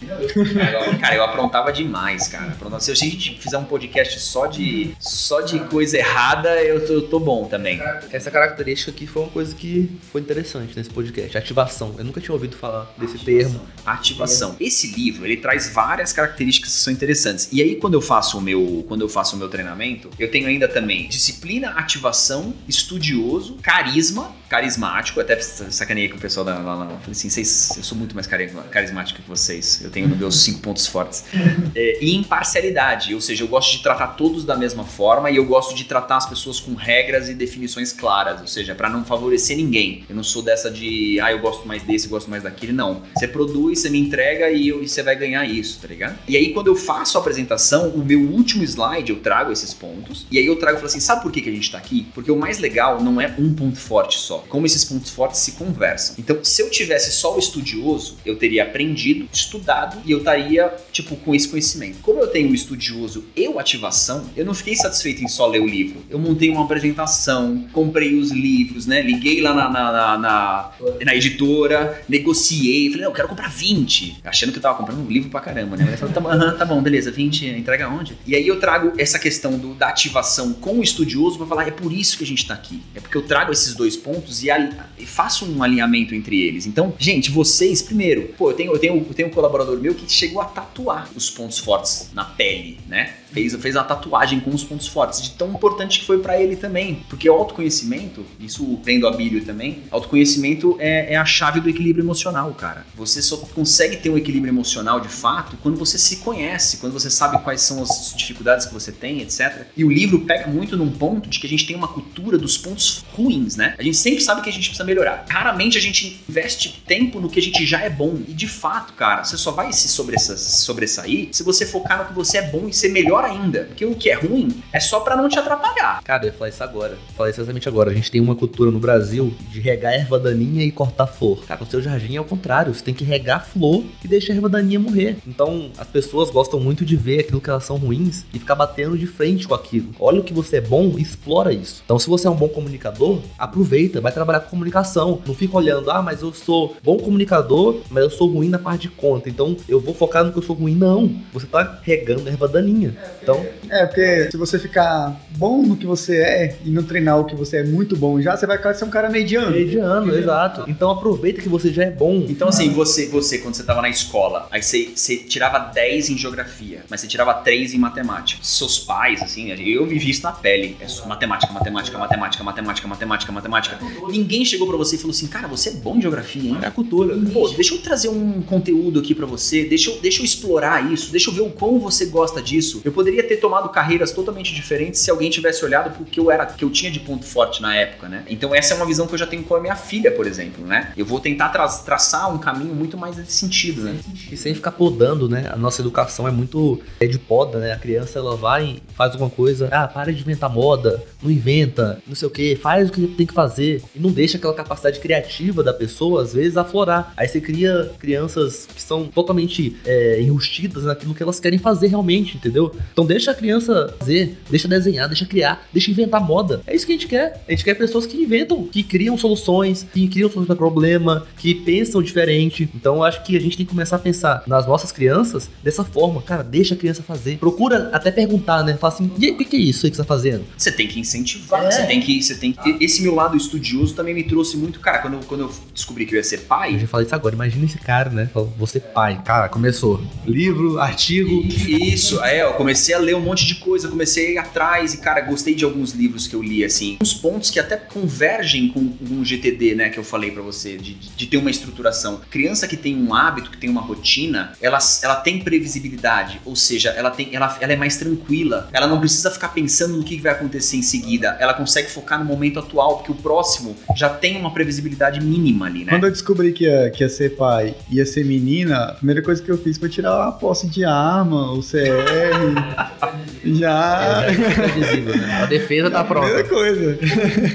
cara, eu aprontava demais, cara. Aprontava. Se a gente fizer um podcast só de, só de coisa errada, eu, eu tô bom também. Essa característica aqui foi uma coisa que foi interessante nesse podcast, ativação. Eu nunca tinha ouvido falar desse termo. Ativação. Esse livro, ele traz várias características que são interessantes. E aí, quando eu faço o meu, quando eu faço o meu treinamento, eu tenho ainda também disciplina, ativação, estudioso, carisma carismático, até sacaneei com o pessoal da lá, lá. Falei assim, vocês, eu sou muito mais carismático que vocês. Eu tenho meus cinco pontos fortes. É, e imparcialidade, ou seja, eu gosto de tratar todos da mesma forma e eu gosto de tratar as pessoas com regras e definições claras, ou seja, para não favorecer ninguém. Eu não sou dessa de, ah, eu gosto mais desse, eu gosto mais daquele, não. Você produz, você me entrega e, eu, e você vai ganhar isso, tá ligado? E aí quando eu faço a apresentação, o meu último slide eu trago esses pontos e aí eu trago e falo assim, sabe por que, que a gente tá aqui? Porque o mais legal não é um ponto forte só, como esses pontos fortes se conversam. Então, se eu tivesse só o estudioso, eu teria aprendido, estudado e eu estaria, tipo, com esse conhecimento. Como eu tenho o estudioso e o ativação, eu não fiquei satisfeito em só ler o livro. Eu montei uma apresentação, comprei os livros, né? Liguei lá na, na, na, na, na editora, negociei, falei, não, eu quero comprar 20. Achando que eu tava comprando um livro pra caramba, né? Falei, tá, tá bom, beleza, 20, entrega onde? E aí eu trago essa questão do, da ativação com o estudioso para falar, é por isso que a gente tá aqui. É porque eu trago esses dois pontos e, e faço um alinhamento entre eles. Então, gente, vocês, primeiro, pô, eu tenho, eu, tenho, eu tenho um colaborador meu que chegou a tatuar os pontos fortes na pele, né? Fez, fez uma tatuagem com os pontos fortes, de tão importante que foi para ele também. Porque o autoconhecimento, isso vem do Abílio também, autoconhecimento é, é a chave do equilíbrio emocional, cara. Você só consegue ter um equilíbrio emocional de fato quando você se conhece, quando você sabe quais são as dificuldades que você tem, etc. E o livro pega muito num ponto de que a gente tem uma cultura dos pontos ruins, né? A gente sempre sabe que a gente precisa melhorar. Raramente a gente investe tempo no que a gente já é bom. E de fato, cara, você só vai se sobressair se você focar no que você é bom e ser melhor ainda. Porque o que é ruim é só para não te atrapalhar. Cara, eu ia falar isso agora. Falei exatamente agora. A gente tem uma cultura no Brasil de regar erva daninha e cortar flor. Cara, o seu jardim é o contrário. Você tem que regar flor e deixar a erva daninha morrer. Então, as pessoas gostam muito de ver aquilo que elas são ruins e ficar batendo de frente com aquilo. Olha o que você é bom e explora isso. Então, se você é um bom comunicador, aproveita, vai trabalhar com comunicação. Não fica olhando, ah, mas eu sou bom comunicador, mas eu sou ruim na parte de conta. Então, eu vou focar no que eu sou ruim. Não. Você tá regando erva daninha. Então, é, porque se você ficar bom no que você é e não treinar o que você é muito bom já, você vai ser um cara mediano. Mediano, exato. Então aproveita que você já é bom. Então, assim, você, você quando você tava na escola, aí você, você tirava 10 em geografia, mas você tirava 3 em matemática. Seus pais, assim, eu vivi isso na pele. É matemática, matemática, matemática, matemática, matemática, matemática. Ninguém chegou para você e falou assim, cara, você é bom em geografia, hein? É a cultura. Pô, deixa eu trazer um conteúdo aqui para você, deixa eu, deixa eu explorar isso, deixa eu ver o quão você gosta disso. Eu poderia ter tomado carreiras totalmente diferentes se alguém tivesse olhado pro que eu era, que eu tinha de ponto forte na época, né? Então essa é uma visão que eu já tenho com a minha filha, por exemplo, né? Eu vou tentar tra traçar um caminho muito mais nesse sentido, né? E sem ficar podando, né? A nossa educação é muito é de poda, né? A criança ela vai faz alguma coisa, ah, para de inventar moda, não inventa, não sei o que, faz o que tem que fazer e não deixa aquela capacidade criativa da pessoa às vezes aflorar. Aí você cria crianças que são totalmente é, enrustidas naquilo que elas querem fazer realmente, entendeu? Então deixa a criança fazer, deixa desenhar, deixa criar, deixa inventar moda. É isso que a gente quer. A gente quer pessoas que inventam, que criam soluções, que criam soluções para problema, que pensam diferente. Então eu acho que a gente tem que começar a pensar nas nossas crianças dessa forma. Cara, deixa a criança fazer. Procura até perguntar, né? Fala assim, e o que é isso aí que você tá fazendo? Você tem que incentivar, é. você tem que. Você tem que. Esse meu lado estudioso também me trouxe muito. Cara, quando eu, quando eu descobri que eu ia ser pai. Eu já falei isso agora, imagina esse cara, né? Você pai. Cara, começou. Livro, artigo. Isso, é, eu comecei a ler um monte de coisa, comecei a ir atrás e, cara, gostei de alguns livros que eu li, assim. Uns pontos que até convergem com, com o GTD, né, que eu falei para você, de, de, ter uma estruturação. Criança que tem um hábito, que tem uma rotina, ela, ela tem previsibilidade, ou seja, ela, tem, ela, ela é mais tranquila. Ela não precisa ficar pensando no que vai acontecer em seguida. Ela consegue focar no momento atual, porque o próximo já tem uma previsibilidade mínima ali, né? Quando eu descobri que ia, que ia ser pai, ia ser menina, a primeira coisa que eu fiz foi tirar a posse de arma, o CR. Já. É, é né? A defesa tá pronta. Primeira coisa.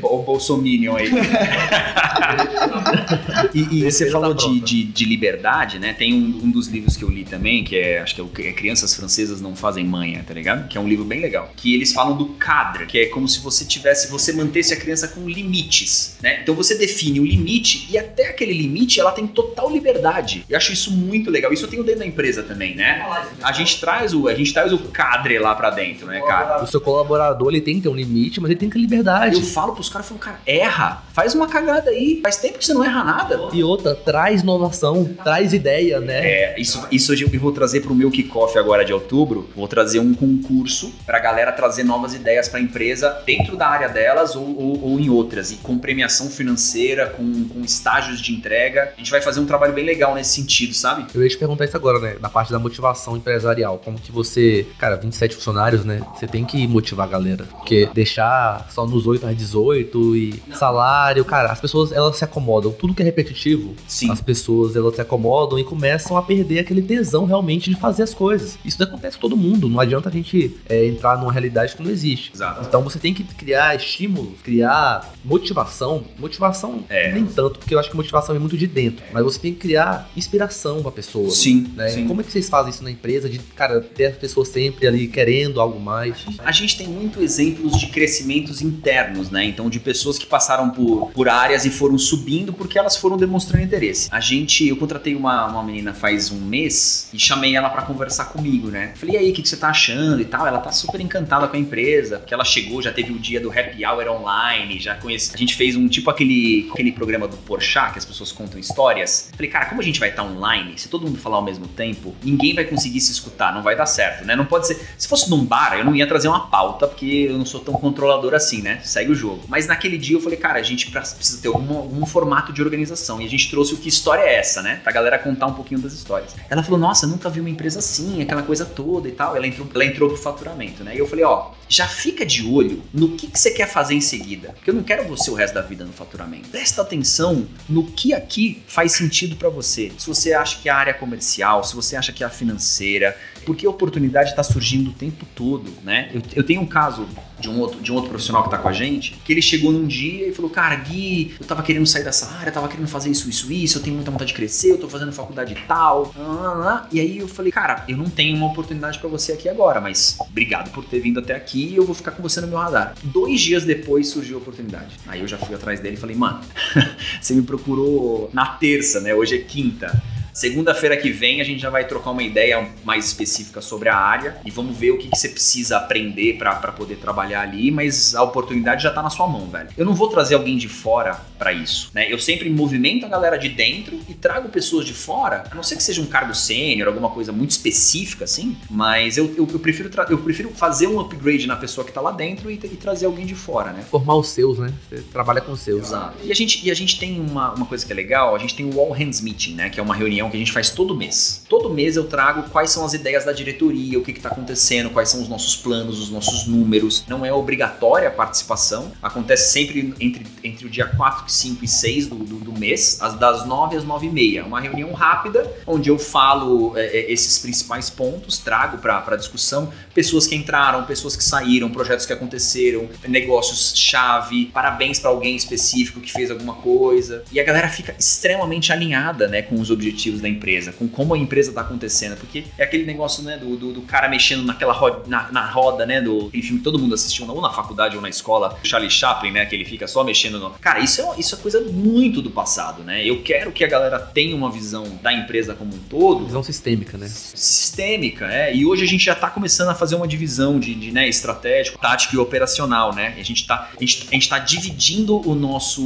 O Bolsominion aí. e, e você falou tá de, de, de, liberdade, né? Tem um, um, dos livros que eu li também, que é, acho que é, é Crianças Francesas Não Fazem Manha, tá ligado? Que é um livro bem legal. Que eles falam do cadre, que é como se você tivesse, você mantesse a criança com limites, né? Então você define o limite e até aquele limite ela tem total liberdade. Eu acho isso muito legal. Isso eu tenho dentro da empresa também, né? A gente traz o, a gente traz o cadre lá para dentro né, cara? O seu colaborador, ele tem que ter um limite, mas ele tem que ter liberdade. Eu falo pros caras, falo, cara, erra, faz uma cagada aí. Faz tempo que você não erra nada. E outra, traz inovação, traz ideia, né? É, isso, isso eu vou trazer pro meu kickoff agora de outubro. Vou trazer um concurso pra galera trazer novas ideias pra empresa dentro da área delas ou, ou, ou em outras. E com premiação financeira, com, com estágios de entrega. A gente vai fazer um trabalho bem legal nesse sentido, sabe? Eu ia te perguntar isso agora, né? Na parte da motivação empresarial. Como que você, cara, 27 funcionários, né? Você tem que motivar a galera. Porque deixar só nos 8 às 18 e salário, cara, as pessoas elas se acomodam. Tudo que é repetitivo, Sim. as pessoas elas se acomodam e começam a perder aquele tesão realmente de fazer as coisas. Isso acontece com todo mundo. Não adianta a gente é, entrar numa realidade que não existe. Exato. Então você tem que criar estímulo, criar motivação. Motivação É. nem tanto, porque eu acho que motivação é muito de dentro. Mas você tem que criar inspiração pra pessoa. Sim, Né? sim. Como é que vocês fazem isso na empresa? De, cara, ter as pessoas sempre ali querendo algo mais. A gente tem muito exemplos de crescimentos internos, né? Então, de pessoas que passaram por, por áreas e foram subindo porque elas foram demonstrando interesse. A gente, eu contratei uma, uma menina faz um mês e chamei ela pra conversar comigo, né? Falei, e aí, o que, que você tá achando e tal? Ela tá super encantada com a empresa, que ela chegou, já teve o dia do happy hour online, já conhece. A gente fez um tipo aquele, aquele programa do Porchat, que as pessoas contam histórias. Falei, cara, como a gente vai estar online, se todo mundo falar ao mesmo tempo, ninguém vai conseguir se escutar, não vai dar certo, né? Não pode ser. Se fosse num bar, eu não ia trazer uma pauta, porque eu não sou tão controlador assim, né? Segue o jogo. Mas naquele dia eu falei, cara, a gente precisa ter algum, algum formato de organização. E a gente trouxe o que história é essa, né? Pra galera contar um pouquinho das histórias. Ela falou, nossa, nunca vi uma empresa assim, aquela coisa toda e tal. Ela entrou, ela entrou pro faturamento, né? E eu falei, ó, já fica de olho no que, que você quer fazer em seguida. Porque eu não quero você o resto da vida no faturamento. Presta atenção no que aqui faz sentido pra você. Se você acha que a área comercial, se você acha que a financeira, porque a oportunidade está surgindo o tempo todo, né? Eu, eu tenho um caso de um, outro, de um outro profissional que tá com a gente, que ele chegou num dia e falou, cara, Gui, eu tava querendo sair dessa área, tava querendo fazer isso, isso, isso, eu tenho muita vontade de crescer, eu tô fazendo faculdade tal, ah, ah, ah." e aí eu falei, cara, eu não tenho uma oportunidade pra você aqui agora, mas obrigado por ter vindo até aqui e eu vou ficar com você no meu radar. Dois dias depois surgiu a oportunidade. Aí eu já fui atrás dele e falei, mano, você me procurou na terça, né? Hoje é quinta. Segunda-feira que vem a gente já vai trocar uma ideia mais específica sobre a área e vamos ver o que, que você precisa aprender pra pra poder trabalhar ali, mas a oportunidade já tá na sua mão, velho. Eu não vou trazer alguém de fora pra isso, né? Eu sempre movimento a galera de dentro e trago pessoas de fora, a não ser que seja um cargo sênior, alguma coisa muito específica assim, mas eu, eu, eu prefiro eu prefiro fazer um upgrade na pessoa que tá lá dentro e, e trazer alguém de fora, né? Formar os seus, né? Você trabalha com os seus. Exato. E a gente, e a gente tem uma, uma coisa que é legal, a gente tem o All Hands Meeting, né? Que é uma reunião que a gente faz todo mês. Todo mês eu trago quais são as ideias da diretoria, o que está acontecendo, quais são os nossos planos, os nossos números. Não é obrigatória a participação. Acontece sempre entre, entre o dia 4, 5 e 6 do, do, do mês, as das 9 às 9 e meia. Uma reunião rápida, onde eu falo é, é, esses principais pontos, trago para discussão pessoas que entraram, pessoas que saíram, projetos que aconteceram, negócios-chave, parabéns para alguém específico que fez alguma coisa. E a galera fica extremamente alinhada, né, com os objetivos da empresa, com como a empresa tá acontecendo, porque é aquele negócio, né, do, do, do cara mexendo naquela roda, na, na roda, né, do aquele filme que todo mundo assistiu, ou na faculdade ou na escola, Charlie Chaplin, né, que ele fica só mexendo no... Cara, isso é, isso é coisa muito do passado, né? Eu quero que a galera tenha uma visão da empresa como um todo, Visão sistêmica, né? sistêmica, é. E hoje a gente já tá começando a fazer uma divisão de, de, né, estratégico, tático e operacional, né? A gente tá, a gente, a gente tá dividindo o nosso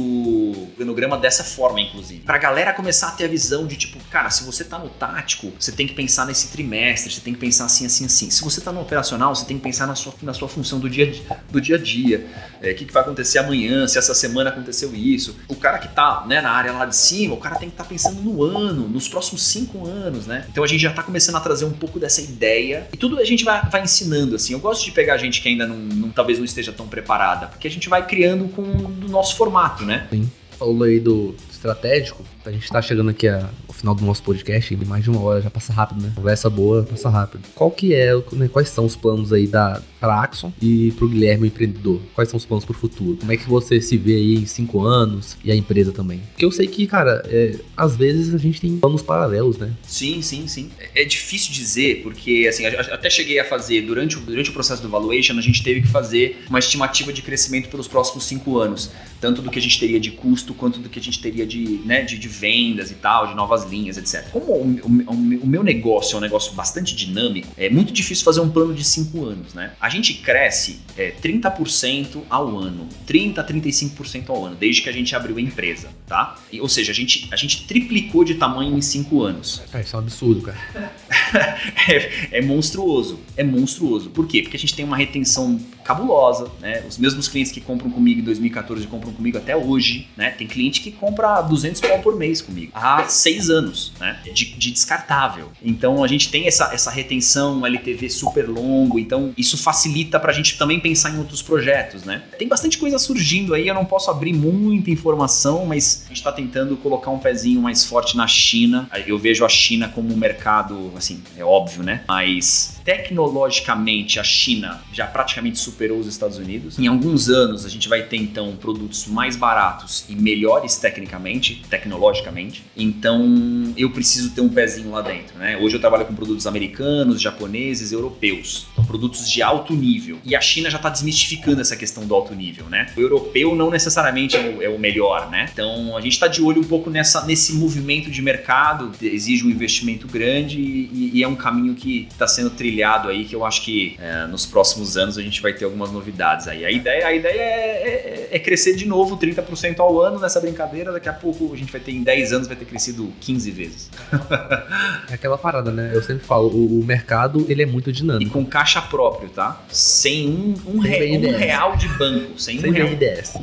organograma dessa forma, inclusive. Pra galera começar a ter a visão de tipo, cara, se você tá no tático, você tem que pensar nesse trimestre, você tem que pensar assim, assim, assim. Se você tá no operacional, você tem que pensar na sua, na sua função do dia, do dia a dia. É, O que, que vai acontecer amanhã, se essa semana aconteceu isso. O cara que tá né, na área lá de cima, o cara tem que estar pensando no ano, nos próximos cinco anos, né? Então a gente já tá começando a trazer um pouco dessa ideia. E tudo a gente vai, vai ensinando, assim. Eu gosto de pegar gente que ainda não, não- talvez não esteja tão preparada, porque a gente vai criando com o nosso formato, né? Falou aí do estratégico. A gente tá chegando aqui a- final do nosso podcast, mais de uma hora, já passa rápido, né? Conversa boa, passa rápido. Qual que é, né, quais são os planos aí da pra Axon e pro Guilherme empreendedor? Quais são os planos pro futuro? Como é que você se vê aí em cinco anos e a empresa também? Porque eu sei que, cara, é, às vezes a gente tem planos paralelos, né? Sim, sim, sim. É é difícil dizer, porque assim, até cheguei a fazer, durante o, durante o processo do valuation, a gente teve que fazer uma estimativa de crescimento pelos próximos cinco anos. Tanto do que a gente teria de custo, quanto do que a gente teria de, né, de, de vendas e tal, de novas linhas, etc. Como o, o, o, meu negócio é um negócio bastante dinâmico, é muito difícil fazer um plano de 5 anos, né? A gente cresce é, 30% ao ano, 30 a 35% ao ano, desde que a gente abriu a empresa, tá? E, ou seja, a gente, a gente triplicou de tamanho em 5 anos. É, isso é um absurdo, cara. é, é monstruoso, é monstruoso. Por quê? Porque a gente tem uma retenção cabulosa, né? Os mesmos clientes que compram comigo em 2014 compram comigo até hoje, né? Tem cliente que compra 200 pau por mês comigo há seis anos, né? De, de, descartável. Então a gente tem essa, essa retenção, LTV super longo, então isso facilita pra gente também pensar em outros projetos, né? Tem bastante coisa surgindo aí, eu não posso abrir muita informação, mas a gente tá tentando colocar um pezinho mais forte na China. Eu vejo a China como um mercado, assim, é óbvio, né? Mas tecnologicamente a China já praticamente superou os Estados Unidos. Em alguns anos a gente vai ter então produtos mais baratos e melhores tecnicamente, tecnologicamente. Então eu preciso ter um pezinho lá dentro, né? Hoje eu trabalho com produtos americanos, japoneses, europeus, então, produtos de alto nível. E a China já está desmistificando essa questão do alto nível, né? O europeu não necessariamente é o, é o melhor, né? Então a gente está de olho um pouco nessa, nesse movimento de mercado, exige um investimento grande e, e é um caminho que está sendo trilhado trilhado aí que eu acho que é, nos próximos anos a gente vai ter algumas novidades aí. A ideia, a ideia é, é, é crescer de novo 30% ao ano nessa brincadeira. Daqui a pouco a gente vai ter em 10 anos vai ter crescido 15 vezes. é aquela parada, né? Eu sempre falo, o, o, mercado ele é muito dinâmico. E com caixa próprio, tá? Sem um, um, re, um real de banco. Sem, sem um, real,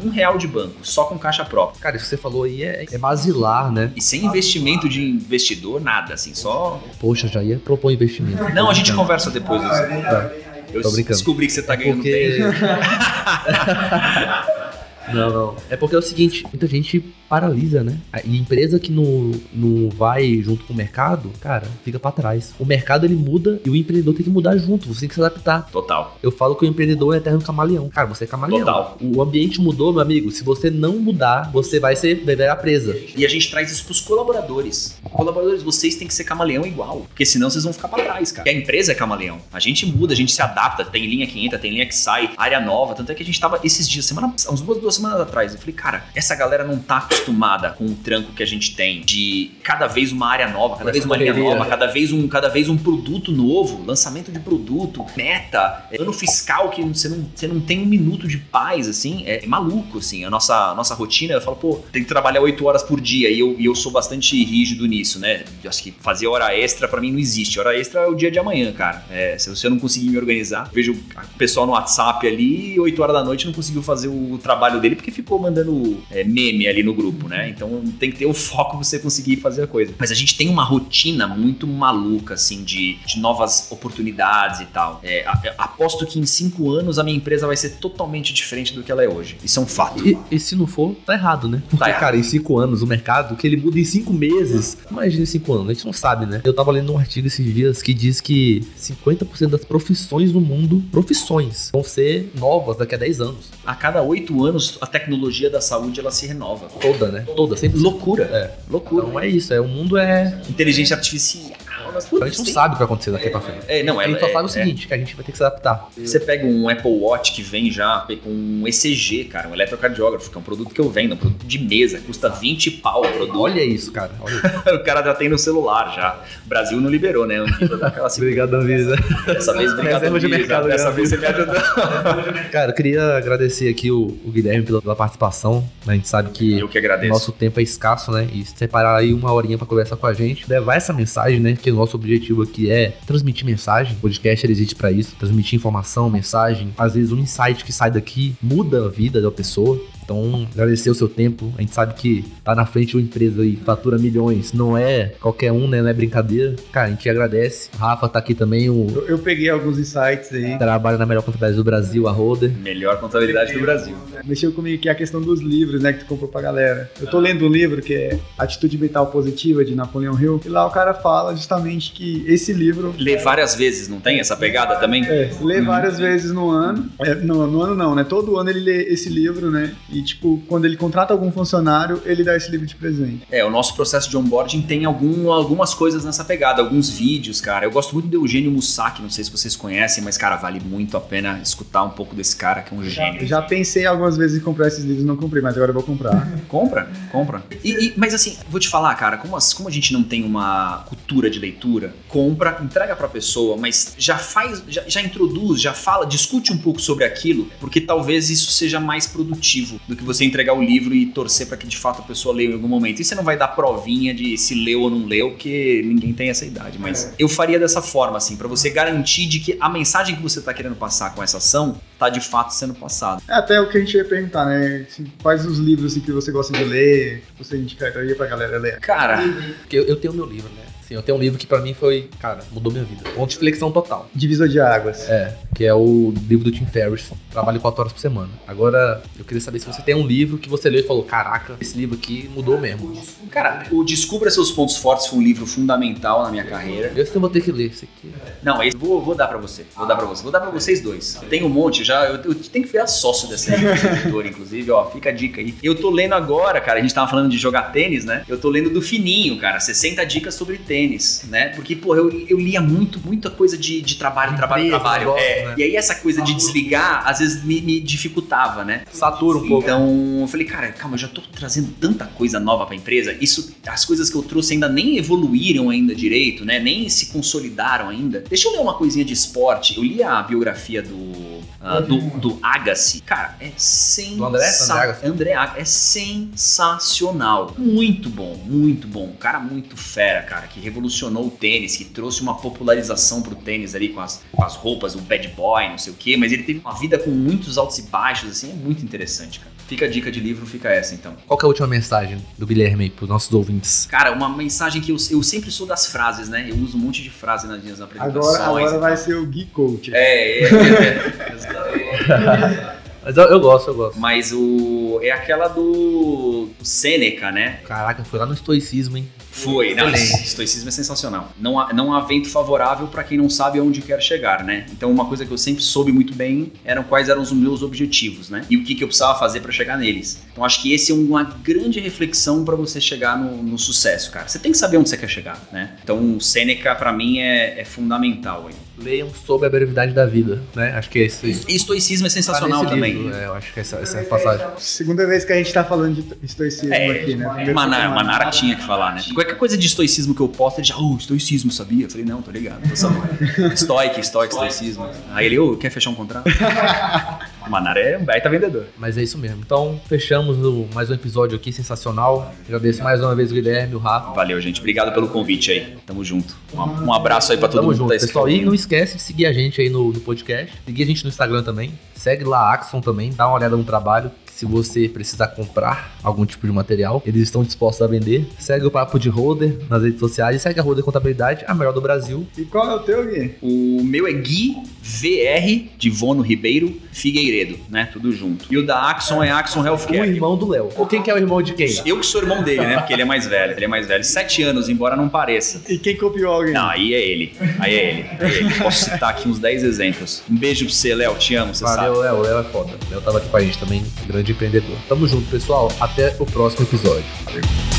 um real de banco, só com caixa própria. Cara, isso que você falou aí é, é basilar, né? E sem investimento de investidor, nada, assim, só. Poxa, já ia propor investimento. Não, a gente conversa depois. Tá. Eu descobri que você tá ganhando porque... não, não. É porque é o seguinte, muita gente paralisa, né? E empresa que não, não vai junto com o mercado, cara, fica para trás. O mercado ele muda e o empreendedor tem que mudar junto, você tem que se adaptar. Total. Eu falo que o empreendedor é eterno camaleão. Cara, você é camaleão. Total. O ambiente mudou, meu amigo. Se você não mudar, você vai ser a presa. E a gente traz isso pros colaboradores. Colaboradores, vocês têm que ser camaleão igual, porque senão vocês vão ficar para trás, cara. E a empresa é camaleão. A gente muda, a gente se adapta, tem linha que entra, tem linha que sai, área nova, tanto é que a gente tava esses dias, semana, uns duas, duas semanas atrás, eu falei, cara, essa galera não tá acostumada com o tranco que a gente tem de cada vez uma área nova, cada vez uma linha nova, cada vez um, cada vez um produto novo, lançamento de produto, meta, é, ano fiscal que você não, você não tem um minuto de paz, assim, é, é maluco, assim. A nossa, a nossa rotina, eu falo, pô, tem que trabalhar oito horas por dia e eu, e eu sou bastante rígido nisso, né? Eu acho que fazer hora extra para mim não existe. Hora extra é o dia de amanhã, cara. É, se você não conseguir me organizar, vejo o pessoal no WhatsApp ali, oito horas da noite não conseguiu fazer o trabalho dele porque ficou mandando é, meme ali no grupo, né? Então tem que ter o foco pra você conseguir fazer a coisa. Mas a gente tem uma rotina muito maluca, assim, de, de novas oportunidades e tal. É, aposto que em cinco anos a minha empresa vai ser totalmente diferente do que ela é hoje. Isso é um fato. E, e se não for, tá errado, né? Porque, tá errado. cara, em cinco anos o mercado, que ele muda em cinco meses. Imagina em cinco anos, a gente não sabe, né? Eu tava lendo um artigo esses dias que diz que 50% das profissões no mundo, profissões, vão ser novas daqui a 10 anos. A cada oito anos, a tecnologia da saúde ela se renova. Toda, né? Toda, sempre loucura. É. Loucura. Então é isso, é, o mundo é. Inteligência artificial. Mas, putz, a gente não sabe o que vai acontecer daqui pra frente. É, não, a gente só é, sabe o seguinte, é. que a gente vai ter que se adaptar. Você pega um Apple Watch que vem já com um ECG, cara, um eletrocardiógrafo, que é um produto que eu vendo, um produto de mesa, custa 20 pau o produto. Olha isso, cara. Olha isso. o cara já tem no celular já. O Brasil não liberou, né? obrigado, Anvisa. Dessa vez, obrigado, Anvisa. De mercado, Dessa vez você me ajudou. cara, eu queria agradecer aqui o, o Guilherme pela, pela participação. A gente sabe que, eu que agradeço. nosso tempo é escasso, né? E separar aí uma horinha pra conversar com a gente, levar essa mensagem, né? Que o nosso objetivo aqui é transmitir mensagem. O podcast existe para isso, transmitir informação, mensagem. Às vezes um insight que sai daqui muda a vida da pessoa. Então, agradecer o seu tempo. A gente sabe que tá na frente uma empresa aí que fatura milhões. Não é qualquer um, né? Não é brincadeira. Cara, a gente agradece. O Rafa tá aqui também. O... Eu, eu peguei alguns insights aí. Trabalha na melhor contabilidade do Brasil, a Roder. Melhor contabilidade do Brasil. Mexeu comigo que é a questão dos livros, né? Que tu comprou pra galera. Eu tô lendo um livro que é Atitude Mental Positiva, de Napoleão Hill. E lá o cara fala justamente que esse livro. Lê várias vezes, não tem essa pegada também? É, lê uhum. várias vezes no ano. É, no, no ano não, né? Todo ano ele lê esse livro, né? E, tipo, quando ele contrata algum funcionário, ele dá esse livro de presente. É, o nosso processo de onboarding tem algum, algumas coisas nessa pegada, alguns vídeos, cara. Eu gosto muito do Eugênio Mussac, não sei se vocês conhecem, mas, cara, vale muito a pena escutar um pouco desse cara, que é um gênio. Eu já pensei algumas vezes em comprar esses livros, não comprei, mas agora eu vou comprar. Compra, compra. E, e- mas assim, vou te falar, cara, como, as- como a gente não tem uma cultura de leitura, compra, entrega pra pessoa, mas já faz, já, já introduz, já fala, discute um pouco sobre aquilo, porque talvez isso seja mais produtivo do que você entregar o livro e torcer pra que de fato a pessoa leia em algum momento. E você não vai dar provinha de se leu ou não leu, porque ninguém tem essa idade. Mas eu faria dessa forma, assim, pra você garantir de que a mensagem que você tá querendo passar com essa ação tá de fato sendo passada. É até o que a gente ia perguntar, né? Assim, quais os livros assim, que você gosta de ler, que você indicaria pra galera ler? Cara, Porque eu, eu tenho meu livro, né? Assim, eu tenho um livro que pra mim foi, cara, mudou minha vida. Ponto de flexão total. Divisor de Águas. É, que é o livro do Tim Ferriss. Trabalho 4 horas por semana. Agora, eu queria saber se você tem um livro que você leu e falou: Caraca, esse livro aqui mudou mesmo. Cara, o Descubra Seus Pontos Fortes foi um livro fundamental na minha carreira. Eu eu vou ter que ler esse aqui. Não, esse vou, vou dar pra você. Vou dar pra você. Vou dar pra vocês dois. Tem um monte já. Eu, eu tenho que virar sócio dessa editora, inclusive. Ó, fica a dica aí. Eu tô lendo agora, cara. A gente tava falando de jogar tênis, né? Eu tô lendo do Fininho, cara. 60 dicas sobre tênis, né? Porque, pô, eu, eu lia muito, muita coisa de, de trabalho, trabalho, trabalho. É. né? E aí essa coisa de desligar, às vezes me, me dificultava, né? Satura um pouco. Então, eu falei, cara, calma, eu já tô trazendo tanta coisa nova pra empresa. Isso, as coisas que eu trouxe ainda nem evoluíram ainda direito, né? Nem se consolidaram ainda. Deixa eu ler uma coisinha de esporte. Eu li a biografia do ah, do, do Agassi. Cara, é Do André? sensacional. André Agassi? André Agassi. É sensacional. Muito bom, muito bom. Um cara muito fera, cara, que revolucionou o tênis, que trouxe uma popularização pro tênis ali com as, com as roupas, o bad boy, não sei o quê. Mas ele teve uma vida com muitos altos e baixos, assim. É muito interessante, cara. Fica a dica de livro, fica essa então. Qual que é a última mensagem do Guilherme aí pros nossos ouvintes? Cara, uma mensagem que eu, eu sempre sou das frases, né? Eu uso um monte de frase nas minhas apresentações. Agora, agora e vai ser o Geek Coach. É, é, é. Mas eu, eu gosto, eu gosto. Mas o. É aquela do. do Sêneca, né? Caraca, foi lá no estoicismo, hein? Foi, não, estoicismo é sensacional. Não há, não há vento favorável para quem não sabe aonde quer chegar, né? Então, uma coisa que eu sempre soube muito bem eram quais eram os meus objetivos, né? E o que, que eu precisava fazer para chegar neles. Então, acho que esse é uma grande reflexão para você chegar no, no sucesso, cara. Você tem que saber onde você quer chegar, né? Então, Sêneca, para mim, é, é fundamental. Aí. Leiam sobre a brevidade da vida, né? Acho que é isso aí. E estoicismo é Tá sensacional também. livro, é, eu acho que essa, essa é a passagem. Segunda vez que a gente tá falando de estoicismo É, aqui, né? Manara, Manara tinha que falar, né? Qualquer coisa de estoicismo que eu posto, ele já, oh, estoicismo, sabia? Eu falei, não, tô ligado, tô sabendo. Estoic, estoic, estoicismo. Aí ele, ô, quer fechar um contrato? O Manara é um baita vendedor. Mas é isso mesmo. Então, fechamos o- mais um episódio aqui sensacional. Agradeço mais uma vez o Guilherme, o Rafa. Valeu, gente. Obrigado pelo convite aí. Tamo junto. Um, um abraço aí pra todo Tamo mundo junto, que tá pessoal. E não esquece de seguir a gente aí no, no podcast. Seguir a gente no Instagram também. Segue lá a Axon também. Dá uma olhada no trabalho. Se você precisar comprar algum tipo de material, eles estão dispostos a vender. Segue o Papo de Holder nas redes sociais. E segue a Holder Contabilidade, a melhor do Brasil. E qual é o teu, Gui? O meu é Gui VR de Vono Ribeiro Figueiredo, né? Tudo junto. E o da Axon é Axon O Healthcare. irmão do Léo. Ou quem que é o irmão de quem? Eu que sou irmão dele, né? Porque ele é mais velho. Ele é mais velho. Sete anos, embora não pareça. E quem copiou alguém? Não, aí é ele. Aí é ele. É ele. Posso citar aqui uns 10 exemplos. Um beijo pra você, Léo. Te amo, você Valeu, sabe. Léo. O Léo é foda. O Léo tava aqui com a gente também. Grande empreendedor. Tamo junto, pessoal. Até o próximo episódio. Valeu.